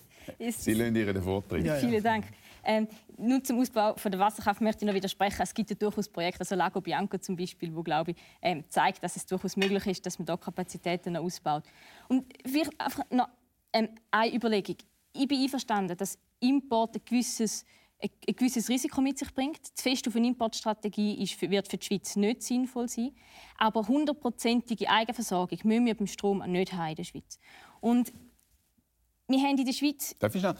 Sie lassen Ihren Vortritt. Ja, ja. Vielen Dank. Ähm, nur zum Ausbau von der Wasserkraft möchte ich noch widersprechen. Es gibt ja durchaus Projekte, also Lago Bianco zum Beispiel, wo glaube ich ähm, zeigt, dass es durchaus möglich ist, dass man da Kapazitäten noch ausbaut. Und vielleicht einfach noch ähm, eine Überlegung. Ich bin einverstanden, dass Import ein gewisses, ein gewisses Risiko mit sich bringt. Zu fest auf eine Importstrategie ist, wird für die Schweiz nicht sinnvoll sein. Aber hundertprozentige Eigenversorgung müssen wir beim Strom nicht haben in der Schweiz. Und wir haben in der Schweiz... Darf ich noch?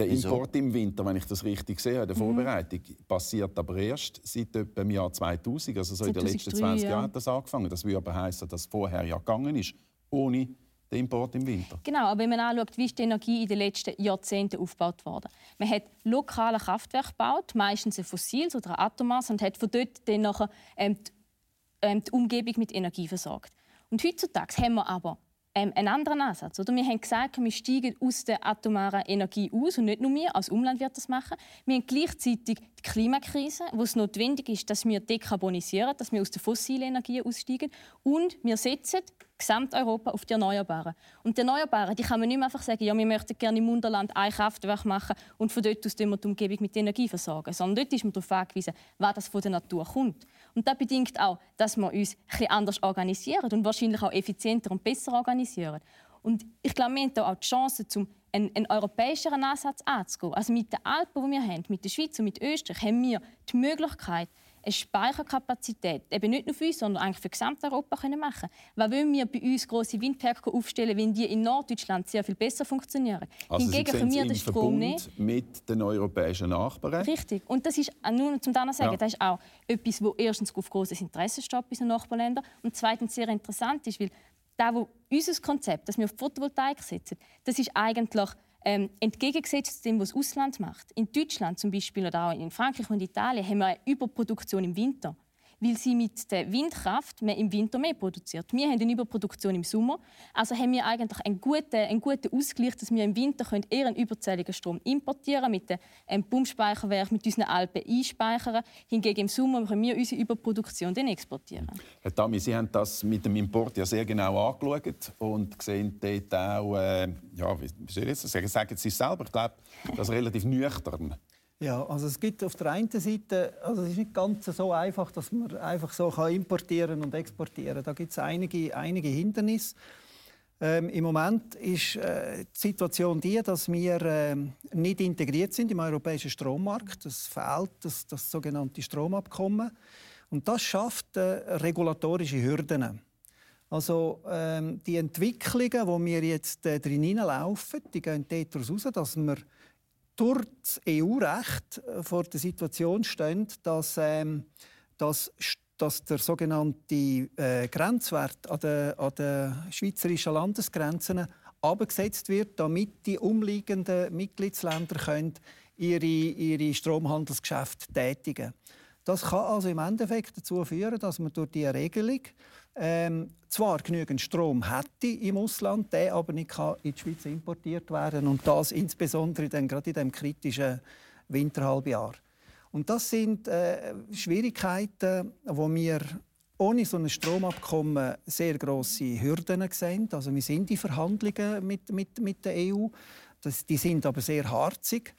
Der Import im Winter, wenn ich das richtig sehe, in der mhm. Vorbereitung, mhm. passiert aber erst seit etwa dem Jahr 2000. Also so in den letzten 20 ja. Jahren hat das angefangen. Das würde aber heißen, dass es vorher ja gegangen ist, ohne der Import im Winter. Genau, aber wenn man anschaut, wie ist die Energie in den letzten Jahrzehnten aufgebaut worden. Man hat lokale Kraftwerke gebaut, meistens ein fossiles oder ein atomares, und hat von dort dann nachher, ähm, die, ähm, die Umgebung mit Energie versorgt. Und heutzutage haben wir aber ähm, einen anderen Ansatz. Oder? Wir haben gesagt, wir steigen aus der atomaren Energie aus und nicht nur wir, als Umland wird das machen. Wir haben gleichzeitig die Klimakrise, wo es notwendig ist, dass wir dekarbonisieren, dass wir aus der fossilen Energie aussteigen und wir setzen Gesamteuropa auf die Erneuerbaren. Und die Erneuerbaren, die kann man nicht mehr einfach sagen, ja, wir möchten gerne im Unterland ein Kraftwerk machen und von dort aus wir die Umgebung mit Energie versorgen. Sondern dort ist man darauf angewiesen, was das von der Natur kommt. Und das bedingt auch, dass wir uns etwas anders organisieren und wahrscheinlich auch effizienter und besser organisieren. Und ich glaube, wir haben hier auch die Chance, um einen, einen europäischeren Ansatz anzugehen. Also mit den Alpen, die wir haben, mit der Schweiz und mit Österreich, haben wir die Möglichkeit, eine Speicherkapazität eben nicht nur für uns, sondern eigentlich für Gesamteuropa können machen Was wollen wir bei uns große Windparks aufstellen, wenn die in Norddeutschland sehr viel besser funktionieren? Also Hingegen können wir den Strom nicht. mit den europäischen Nachbarn. Richtig. Und das ist, äh, nur zum sagen, ja. das ist auch etwas, wo erstens auf großes Interesse steht bei unseren Nachbarländern und zweitens sehr interessant ist, weil da, wo unser Konzept, dass wir auf Photovoltaik setzen, das ist eigentlich ähm, entgegengesetzt dem, was das Ausland macht. In Deutschland zum Beispiel oder auch in Frankreich und Italien haben wir eine Überproduktion im Winter weil sie mit der Windkraft mehr im Winter mehr produziert. Wir haben eine Überproduktion im Sommer, also haben wir eigentlich einen guten, einen guten Ausgleich, dass wir im Winter können eher einen überzähligen Strom importieren mit dem ähm, Pumpspeicherwerk, mit unseren Alpen einspeichern. Hingegen im Sommer können wir unsere Überproduktion dann exportieren. Herr Tami, Sie haben das mit dem Import ja sehr genau angeschaut und sehen dort auch, äh, ja, wie soll ich jetzt sagen, sagen Sie selber, ich glaube, das relativ nüchtern. Ja, also es gibt auf der einen Seite, also es ist nicht ganz so einfach, dass man einfach so kann importieren und exportieren. Da gibt es einige, einige Hindernisse. Ähm, Im Moment ist äh, die Situation die, dass wir äh, nicht integriert sind im europäischen Strommarkt. Es fehlt das, das sogenannte Stromabkommen. Und das schafft äh, regulatorische Hürden. Also ähm, die Entwicklungen, die wir jetzt äh, drin laufen, die gehen daraus heraus, dass wir durch das EU-Recht äh, vor der Situation stehen, dass, ähm, dass, dass der sogenannte äh, Grenzwert an den, an den schweizerischen Landesgrenzen abgesetzt wird, damit die umliegenden Mitgliedsländer können ihre, ihre Stromhandelsgeschäfte tätigen Das kann also im Endeffekt dazu führen, dass man durch diese Regelung ähm, zwar genügend Strom hätte im Ausland, der aber nicht kann in die Schweiz importiert werden und das insbesondere dann gerade in dem kritischen Winterhalbjahr. Und das sind äh, Schwierigkeiten, wo wir ohne so ein Stromabkommen sehr große Hürden sehen. Also wir sind in Verhandlungen mit, mit, mit der EU. Das, die sind aber sehr harzig.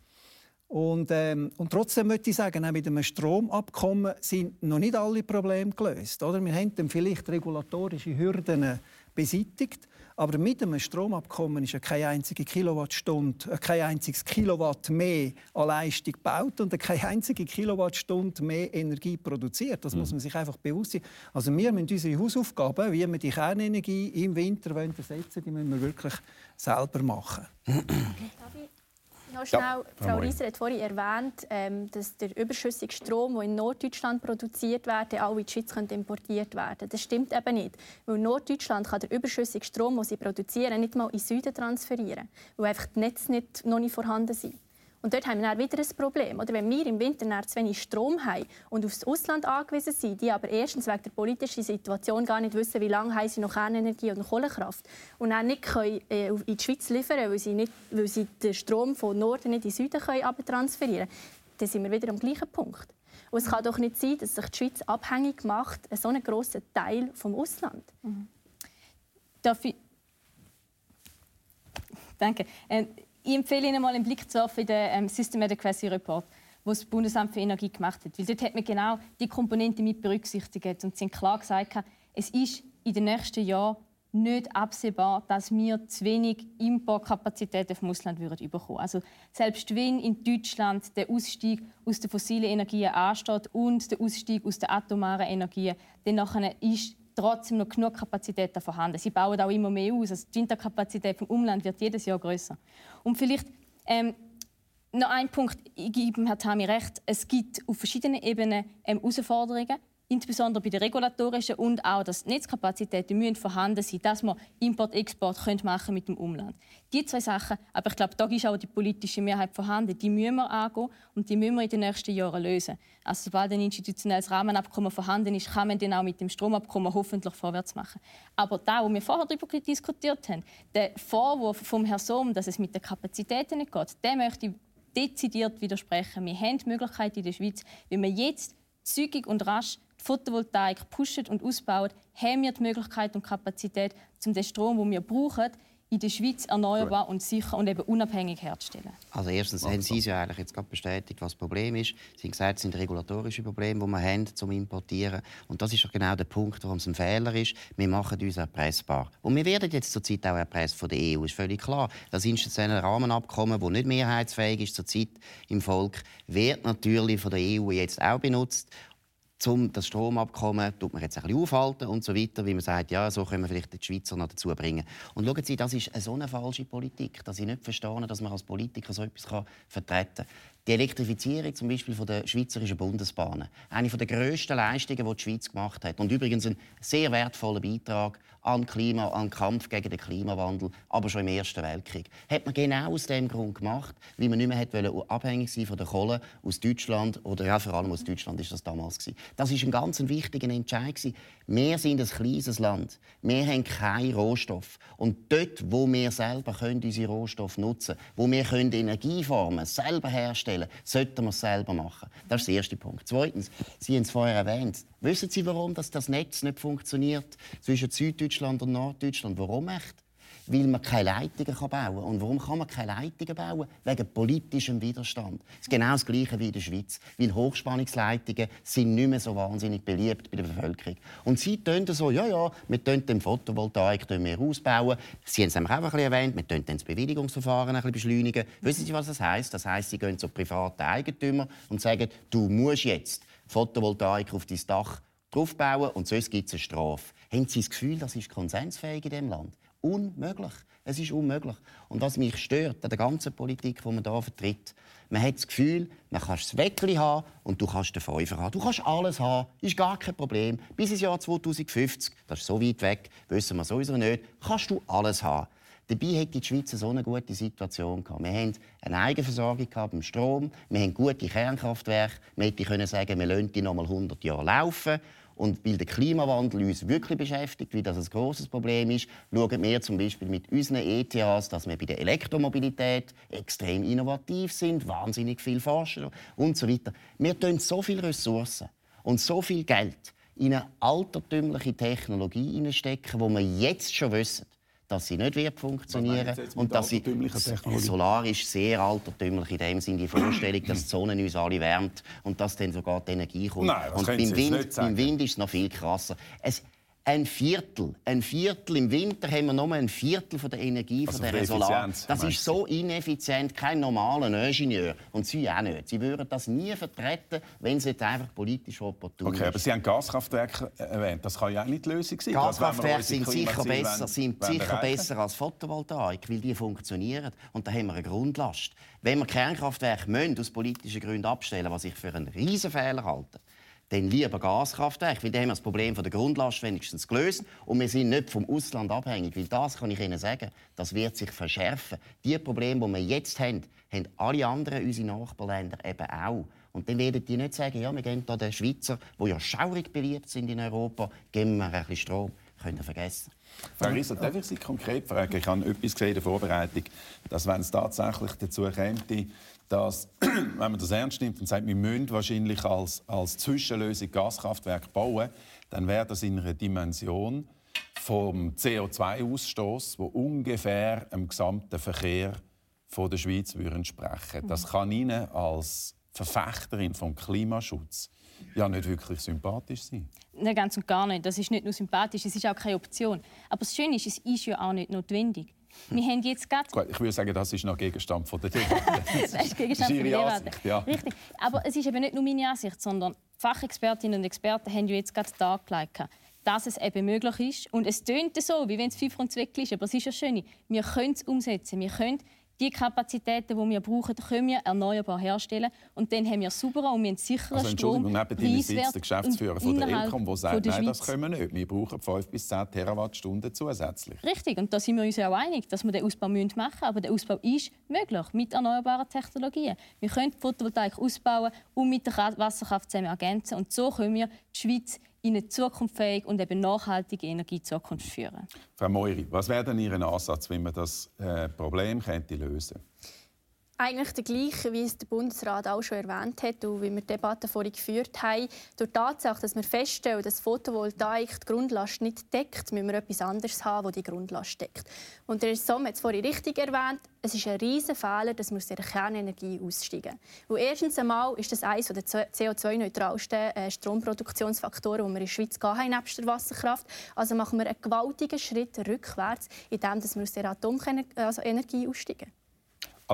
Und, ähm, und trotzdem möchte ich sagen, auch mit einem Stromabkommen sind noch nicht alle Probleme gelöst. Oder? Wir haben dann vielleicht regulatorische Hürden beseitigt, aber mit einem Stromabkommen ist ja keine einzige Kilowattstunde, äh, kein einziges Kilowatt mehr an Leistung gebaut und keine einzige Kilowattstunde mehr Energie produziert. Das mhm. muss man sich einfach bewusst sein. Also wir müssen unsere Hausaufgaben, wie wir die Kernenergie im Winter ersetzen wollen, die müssen wir wirklich selber machen. [CLEARS THROAT] [CLEARS THROAT] Noch schnell, ja. Frau Rieser hat vorhin erwähnt, ähm, dass der überschüssige Strom, der in Norddeutschland produziert wird, auch in die Schweiz importiert werden Das stimmt eben nicht. Weil Norddeutschland kann den überschüssigen Strom, den sie produzieren, nicht mal in Süden transferieren, weil einfach die Netze nicht, noch nicht vorhanden sind. Und dort haben wir wieder ein Problem. Oder wenn wir im Winter zu wenig Strom haben und aufs Ausland angewiesen sind, die aber erstens wegen der politischen Situation gar nicht wissen, wie lange haben sie noch Kernenergie und Kohlekraft und dann nicht können, äh, in die Schweiz liefern können, weil sie, weil sie den Strom von Norden nicht in den Süden können, transferieren dann sind wir wieder am gleichen Punkt. Und es kann doch nicht sein, dass sich die Schweiz abhängig macht, so einen grossen Teil vom Ausland. Mhm. Darf ich... Danke. Ähm, ich empfehle Ihnen mal einen Blick zu werfen in den ähm, System Adequacy Report, was das Bundesamt für Energie gemacht hat. Weil dort hat man genau die Komponente mit berücksichtigt und sind klar gesagt, es ist in den nächsten Jahren nicht absehbar, dass wir zu wenig Importkapazitäten vom Ausland würden bekommen. Also selbst wenn in Deutschland der Ausstieg aus den fossilen Energien ansteht und der Ausstieg aus den atomaren Energien, dann ist trotzdem noch genug Kapazitäten vorhanden. Sie bauen auch immer mehr aus. Also die Winterkapazität vom Umland wird jedes Jahr größer. Und vielleicht ähm, noch ein Punkt, ich gebe Herrn Tami recht, es gibt auf verschiedenen Ebenen ähm, Herausforderungen. Insbesondere bei den regulatorischen und auch, dass Netzkapazitäten müssen vorhanden sein, dass man Import-Export machen mit dem Umland. Die zwei Sachen, aber ich glaube, da ist auch die politische Mehrheit vorhanden. Die müssen wir angehen und die müssen wir in den nächsten Jahren lösen. Also sobald ein institutionelles Rahmenabkommen vorhanden ist, kann man dann auch mit dem Stromabkommen hoffentlich vorwärts machen. Aber da, wo wir vorher darüber diskutiert haben, der Vorwurf vom Herrn Sohm, dass es mit den Kapazitäten nicht geht, den möchte ich dezidiert widersprechen. Wir haben die Möglichkeit in der Schweiz, wenn wir jetzt zügig und rasch die Photovoltaik pushen und ausbauen, haben wir die Möglichkeit und Kapazität, um den Strom, den wir brauchen, in der Schweiz erneuerbar und sicher und eben unabhängig herzustellen. Also erstens haben Sie ja eigentlich jetzt gerade bestätigt, was das Problem ist. Sie haben gesagt, es sind regulatorische Probleme, die wir haben zum Importieren. Und das ist auch genau der Punkt, warum es ein Fehler ist. Wir machen uns erpressbar. Und wir werden jetzt zurzeit auch erpresst von der EU, ist völlig klar. Das institutionelle Rahmenabkommen, das nicht mehrheitsfähig ist zurzeit im Volk, wird natürlich von der EU jetzt auch benutzt um das Stromabkommen tut man jetzt ein bisschen aufhalten und so weiter, wie man sagt, ja, so können wir vielleicht die Schweizer noch dazu bringen. Und schauen Sie, das ist so eine falsche Politik, dass ich nicht verstehe, dass man als Politiker so etwas vertreten kann. Die Elektrifizierung zum Beispiel von der Schweizerischen Bundesbahnen, eine der grössten Leistungen, die die Schweiz gemacht hat und übrigens ein sehr wertvoller Beitrag an Klima, an Kampf gegen den Klimawandel, aber schon im Ersten Weltkrieg, hat man genau aus dem Grund gemacht, weil man nicht mehr wollte, abhängig sein von der Kohle aus Deutschland oder ja, vor allem aus Deutschland ist das damals gewesen. Das ist ein ganz wichtiger Entscheid. Wir sind ein kleines Land, wir haben keinen Rohstoff und dort, wo wir selber können unsere Rohstoffe nutzen, wo wir können Energieformen selber herstellen herstellen, sollten wir es selber machen. Das ist der erste Punkt. Zweitens, Sie haben es vorher erwähnt. Wissen Sie, warum das Netz nicht funktioniert zwischen Süddeutschland und Norddeutschland? Warum echt? weil man keine Leitungen bauen kann. Und warum kann man keine Leitungen bauen? Wegen politischem Widerstand. Das ist genau das Gleiche wie in der Schweiz. Weil Hochspannungsleitungen sind nicht mehr so wahnsinnig beliebt bei der Bevölkerung. Und sie tun so, ja, ja, wir tun den Photovoltaik ausbauen. Sie haben es auch ein bisschen erwähnt, wir tun das Bewilligungsverfahren ein bisschen beschleunigen. Wissen Sie, was das heisst? Das heisst, sie gehen zu privaten Eigentümern und sagen, du musst jetzt Photovoltaik auf dein Dach draufbauen und sonst gibt es eine Strafe. Haben Sie das Gefühl, das ist konsensfähig in diesem Land? Unmöglich. Es ist unmöglich. Und was mich stört an der ganzen Politik, die man hier vertritt, man hat das Gefühl, man kann das Weckli haben und du kannst den Fünfer haben. Du kannst alles haben, ist gar kein Problem. Bis ins Jahr 2050, das ist so weit weg, wissen wir sowieso nicht, kannst du alles haben. Dabei hat die Schweiz so eine gute Situation gehabt. Wir haben eine Eigenversorgung beim Strom, wir haben gute Kernkraftwerke. Man hätte können sagen, wir lassen die noch mal 100 Jahre laufen. Und weil der Klimawandel uns wirklich beschäftigt, wie das ein großes Problem ist, schauen wir zum Beispiel mit unseren ETHs, dass wir bei der Elektromobilität extrem innovativ sind, wahnsinnig viel forschen und so weiter. Wir tun so viele Ressourcen und so viel Geld in eine altertümliche Technologie stecken, wo wir jetzt schon wissen, dass sie nicht wird funktionieren und dass sie Solar ist sehr altertümlich in dem Sinne die Vorstellung, dass die Sonne uns alle wärmt und dass dann sogar die Energie kommt. Nein, und beim Wind, beim Wind ist es noch viel krasser. Es, ein Viertel, ein Viertel im Winter haben wir nur ein Viertel von der Energie also von der Solar. Das ist so ineffizient, kein normaler Ingenieur und Sie auch nicht. Sie würden das nie vertreten, wenn es jetzt einfach politisch opportun okay, ist. aber Sie haben Gaskraftwerke erwähnt. Das kann ja auch nicht die Lösung sein. Gaskraftwerke sind sicher besser, sind sicher besser als Photovoltaik, weil die funktionieren und da haben wir eine Grundlast. Wenn wir Kernkraftwerke müssen, aus politischen Gründen abstellen, was ich für einen Riesenfehler halte, dann lieber Gaskraftwerke, weil dann haben wir das Problem von der Grundlast wenigstens gelöst und wir sind nicht vom Ausland abhängig, weil das kann ich Ihnen sagen, das wird sich verschärfen. Die Probleme, die wir jetzt haben, haben alle anderen unsere Nachbarländer eben auch. Und dann werden die nicht sagen, ja, wir geben da den Schweizer, die ja schaurig beliebt sind in Europa, geben wir ein bisschen Strom. Könnt ihr vergessen. Frau Rieser, darf ich Sie konkret fragen? Ich habe etwas gesehen in der Vorbereitung, dass wenn es tatsächlich dazu käme, dass, [CLEARS THROAT] wenn man das ernst nimmt und sagt, wir müssen wahrscheinlich als, als Zwischenlösung Gaskraftwerk bauen, dann wäre das in einer Dimension vom CO2-Ausstoß, wo ungefähr dem gesamten Verkehr von der Schweiz entsprechen. Das kann Ihnen als Verfechterin vom Klimaschutz ja nicht wirklich sympathisch sein. Nein, ganz und gar nicht. Das ist nicht nur sympathisch, es ist auch keine Option. Aber das Schöne ist, es ist ja auch nicht notwendig. Wir haben jetzt grad... Gut, ich würde sagen, das ist noch Gegenstand von der Debatte. [LAUGHS] das ist Gegenstand von der Debatte. Ja. Richtig. Aber es ist eben nicht nur meine Ansicht, sondern Fachexpertinnen und Experten haben ja jetzt gerade dargelegt, dass es eben möglich ist. Und es tönt so, wie wenn es 5 und 2 ist, aber es ist ja schön. Wir können es umsetzen. Wir können die Kapazitäten, die wir brauchen, können wir erneuerbar herstellen. Und dann haben wir sauberen und wir sicheren also, Entschuldigung, Strom. neben Ihnen sitzt der Geschäftsführer von der Elcom, der sagt, nein, das können wir nicht. Wir brauchen 5 bis 10 Terawattstunden zusätzlich. Richtig, und da sind wir uns ja auch einig, dass wir den Ausbau machen müssen. Aber der Ausbau ist möglich mit erneuerbaren Technologien. Wir können die Photovoltaik ausbauen und mit der Wasserkraft zusammen ergänzen. Und so können wir die Schweiz in eine zukunftsfähige und eben nachhaltige Energiezukunft führen. Frau Moiri, was wäre denn Ihr Ansatz, wie man das äh, Problem könnte lösen könnte? Eigentlich der gleiche, wie es der Bundesrat auch schon erwähnt hat und wie wir die Debatte vorhin geführt haben. Durch die Tatsache, dass wir feststellen, dass Photovoltaik die Grundlast nicht deckt, müssen wir etwas anderes haben, das die Grundlast deckt. Und der Sommer hat es vorhin richtig erwähnt, es ist ein riesiger Fehler, dass wir aus der Kernenergie aussteigen. Und erstens einmal ist das eines der CO2-neutralsten äh, Stromproduktionsfaktoren, die wir in der Schweiz haben, nebst der Wasserkraft. Also machen wir einen gewaltigen Schritt rückwärts, indem wir aus der Atomenergie aussteigen.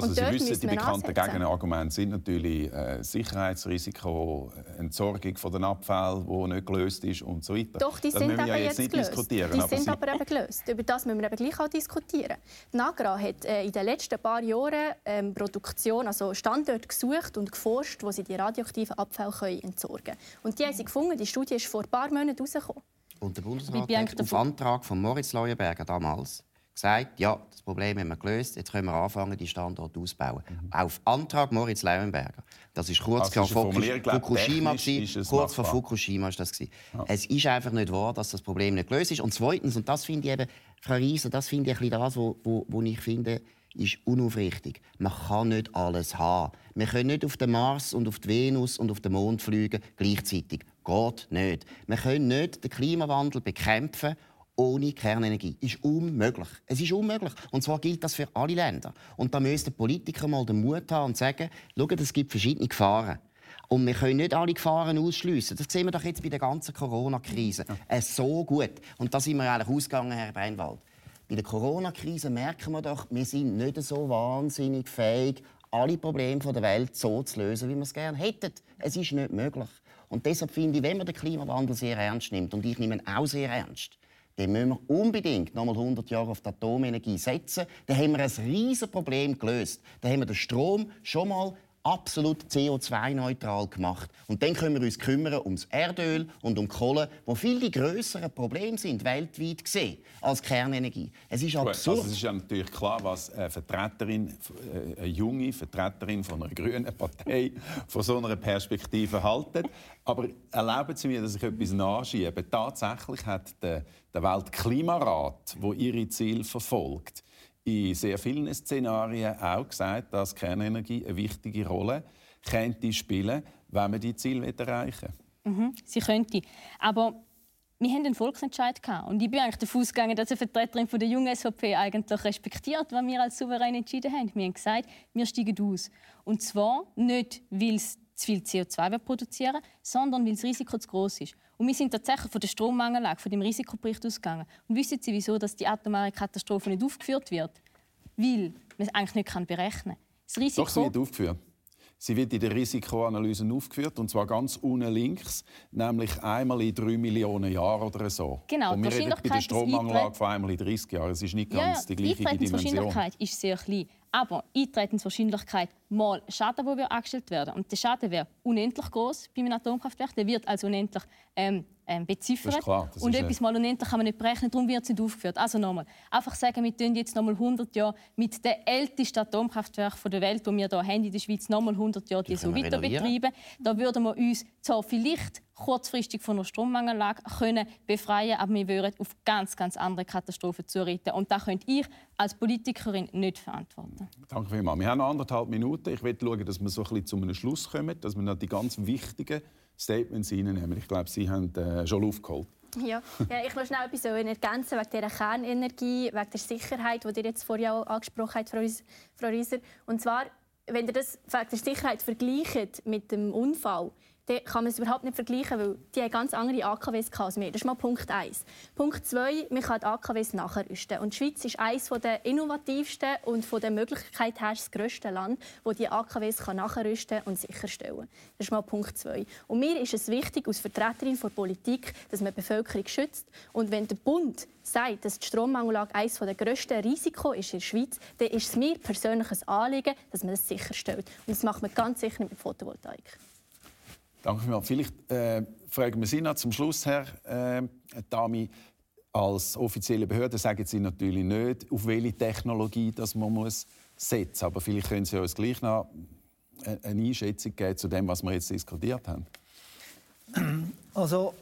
Also Sie wissen, die bekannten Gegenargumente sind natürlich äh, Sicherheitsrisiko, Entsorgung von den Abfällen, die nicht gelöst ist und so weiter. Doch, die das sind aber ja jetzt nicht gelöst. diskutieren. Die aber sind aber eben gelöst. Über das müssen wir eben gleich auch diskutieren. Die Nagra hat äh, in den letzten paar Jahren ähm, Produktion, also Standorte gesucht und geforscht, wo sie die radioaktiven Abfälle können entsorgen können. Und die haben sie gefunden. Die Studie ist vor ein paar Monaten rausgekommen. Und der Bundesrat hat auf Antrag von Moritz Leuenberger damals gesagt, ja, das Problem haben wir gelöst, jetzt können wir anfangen, die Standorte auszubauen. Mhm. Auf Antrag Moritz Leuenberger. Das ist kurz also vor Fukushima. Kurz vor Fukushima ist das. Ja. Es ist einfach nicht wahr, dass das Problem nicht gelöst ist. Und zweitens, und das finde ich eben, Frau Rieser, das finde ich ein bisschen das, wo, wo, wo ich finde, ist unaufrichtig. Man kann nicht alles haben. Wir können nicht auf den Mars und auf die Venus und auf den Mond fliegen gleichzeitig. Geht nicht. Wir können nicht den Klimawandel bekämpfen ohne Kernenergie. Ist unmöglich. Es ist unmöglich. Und zwar gilt das für alle Länder. Und da müssen die Politiker mal den Mut haben und sagen, schaut, es gibt verschiedene Gefahren. Und wir können nicht alle Gefahren ausschliessen. Das sehen wir doch jetzt bei der ganzen Corona-Krise. Ja. Äh, so gut. Und da sind wir eigentlich ausgegangen, Herr Breinwald. Bei der Corona-Krise merken wir doch, wir sind nicht so wahnsinnig fähig, alle Probleme der Welt so zu lösen, wie wir es gerne hätten. Es ist nicht möglich. Und deshalb finde ich, wenn man den Klimawandel sehr ernst nimmt, und ich nehme ihn auch sehr ernst, dann müssen wir unbedingt noch mal 100 Jahre auf die Atomenergie setzen. Dann haben wir ein riesiges Problem gelöst. Dann haben wir den Strom schon mal absolut CO2-neutral gemacht. Und dann können wir uns kümmern ums Erdöl und um Kohle, wo viel die größeren Probleme sind weltweit gesehen als Kernenergie. Es ist absurd. Also es ist ja natürlich klar, was eine Vertreterin, äh, eine junge Vertreterin von einer grünen Partei [LAUGHS] von so einer Perspektive haltet. Aber erlauben Sie mir, dass ich etwas nachschiebe. Tatsächlich hat der, der Weltklimarat, wo ihre Ziele verfolgt, in sehr vielen Szenarien auch gesagt, dass Kernenergie eine wichtige Rolle könnte spielen, wenn man die Ziele erreichen will. Mhm, sie könnte. Aber wir hatten einen Volksentscheid und ich bin eigentlich davon ausgegangen, dass eine Vertreterin der jungen SVP eigentlich respektiert, was wir als Souverän entschieden haben. Wir haben gesagt, wir steigen aus. Und zwar nicht, weil es zu viel CO2 produzieren sondern weil das Risiko zu groß ist. Und wir sind tatsächlich von der Strommangellage, von dem Risikobericht ausgegangen. Und wissen Sie, wieso dass die atomare Katastrophe nicht aufgeführt wird? Weil man es eigentlich nicht berechnen kann. Das Risiko Doch, sie wird aufgeführt. Sie wird in der Risikoanalyse aufgeführt, und zwar ganz unten links, nämlich einmal in drei Millionen Jahren oder so. Genau, und wir reden bei der Stromanlage von einmal in 30 Jahren. Es ist nicht ganz ja, die gleiche Dimension. Die Wahrscheinlichkeit ist sehr klein. Aber Eintretenswahrscheinlichkeit mal Schaden, der angestellt werden. Und der Schaden wäre unendlich groß bei einem Atomkraftwerk. Der wird als unendlich ähm, ähm, beziffert. Das klar, das und etwas mal unendlich kann man nicht berechnen, darum wird es nicht aufgeführt. Also nochmal, einfach sagen, wir tun jetzt nochmal 100 Jahre mit dem ältesten Atomkraftwerk der Welt, das wir hier haben in der Schweiz, nochmal 100 Jahre die, die so weiter betreiben. Da würden wir uns zwar vielleicht kurzfristig von einer Strommangellage können befreien aber wir würden auf ganz, ganz andere Katastrophen zureden. Und das könnte ich als Politikerin nicht verantworten. Danke vielmals. Wir haben noch anderthalb Minuten. Ich will schauen, dass wir so ein bisschen zu einem Schluss kommen, dass wir noch die ganz wichtigen Statements reinnehmen. Ich glaube, Sie haben äh, schon aufgeholt. Ja. ja, ich möchte schnell etwas ergänzen wegen dieser Kernenergie, wegen der Sicherheit, die ihr jetzt vorher auch angesprochen habt, Frau Rieser. Und zwar, wenn ihr das wegen der Sicherheit vergleicht mit dem Unfall, dann kann man es überhaupt nicht vergleichen, weil die haben ganz andere AKWs als wir. Das ist mal Punkt 1. Punkt 2, man kann die AKWs nachrüsten. Und die Schweiz ist eines der innovativsten und von der Möglichkeit her das grösste Land, das die AKWs nachrüsten und sicherstellen kann. Das ist mal Punkt 2. Und mir ist es wichtig, als Vertreterin der Politik, dass man die Bevölkerung schützt. Und wenn der Bund sagt, dass die Strommangellage eines der grössten Risiken ist in der Schweiz, dann ist es mir persönlich ein Anliegen, dass man das sicherstellt. Und das macht man ganz sicher mit Photovoltaik. Danke vielmals. Vielleicht äh, fragen wir Sie noch zum Schluss, Herr äh, Dami. Als offizielle Behörde sagen Sie natürlich nicht, auf welche Technologie das man muss setzen muss. Aber vielleicht können Sie uns gleich noch eine Einschätzung geben zu dem, was wir jetzt diskutiert haben. Also,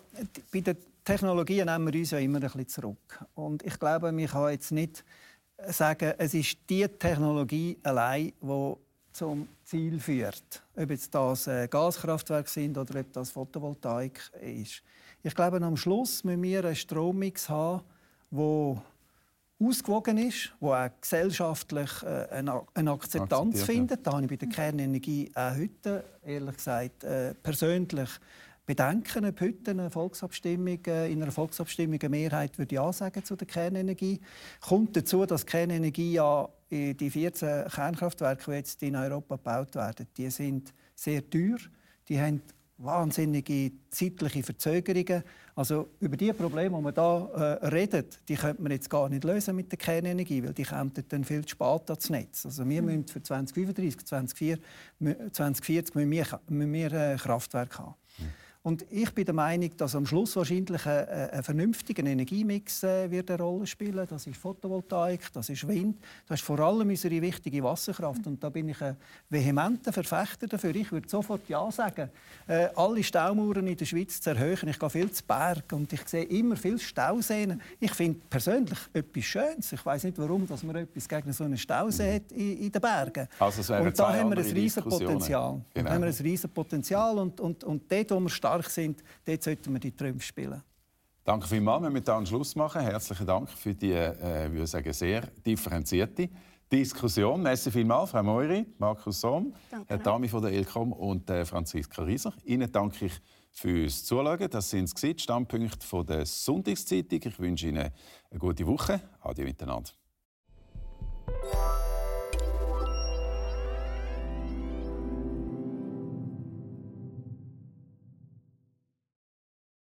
bei den Technologien nehmen wir uns ja immer ein bisschen zurück. Und ich glaube, man kann jetzt nicht sagen, es ist die Technologie allein, die zum Ziel führt. Ob jetzt das äh, Gaskraftwerke sind oder ob das Photovoltaik ist. Ich glaube, am Schluss müssen wir einen Strommix haben, der ausgewogen ist, der auch gesellschaftlich äh, eine, Akzeptanz findet. Da habe ich bei der Kernenergie auch heute, ehrlich gesagt, äh, persönlich Bedenken, ob heute eine Volksabstimmung, in einer Volksabstimmung eine Mehrheit würde ja sagen zu der Kernenergie. Kommt dazu, dass Kernenergie ja die 14 Kernkraftwerke, die jetzt in Europa gebaut werden, die sind sehr teuer. Die haben wahnsinnige zeitliche Verzögerungen. Also über die Probleme, die man da äh, redet, die könnte man jetzt gar nicht lösen mit der Kernenergie, weil die kommen dann viel zu spät ans Netz. Also wir mhm. müssen für 2035, 2040 müssen wir, müssen wir äh, Kraftwerke haben. Mhm. Und ich bin der Meinung, dass am Schluss wahrscheinlich ein, ein vernünftiger Energiemix äh, wird eine Rolle spielen. Das ist Photovoltaik, das ist Wind, das ist vor allem unsere wichtige Wasserkraft. Und da bin ich ein vehementer Verfechter dafür. Ich würde sofort ja sagen, äh, alle Staumauern in der Schweiz zu erhöhen. Ich gehe viel zu Berg und ich sehe immer viel Stauseen. Ich finde persönlich etwas Schönes. Ich weiß nicht, warum dass man etwas gegen so einen Stausee hat in, in den Bergen. Also und da haben wir ein riesiges Potenzial. Genau. Da haben wir ein riesiges Potenzial und, und, und dort, wo wir stark stark sind, dort sollten wir die Trümpfe spielen. Danke vielmals. Wir müssen einen Schluss machen. Herzlichen Dank für die, äh, würde sagen, sehr differenzierte Diskussion. Merci vielmals, Frau Moiri, Markus Sohn, Herr Dami von der Elcom und äh, Franziska Rieser. Ihnen danke ich fürs Zuschauen. Das sind die Standpunkte der Sonntagszeitung. Ich wünsche Ihnen eine gute Woche. Adieu miteinander.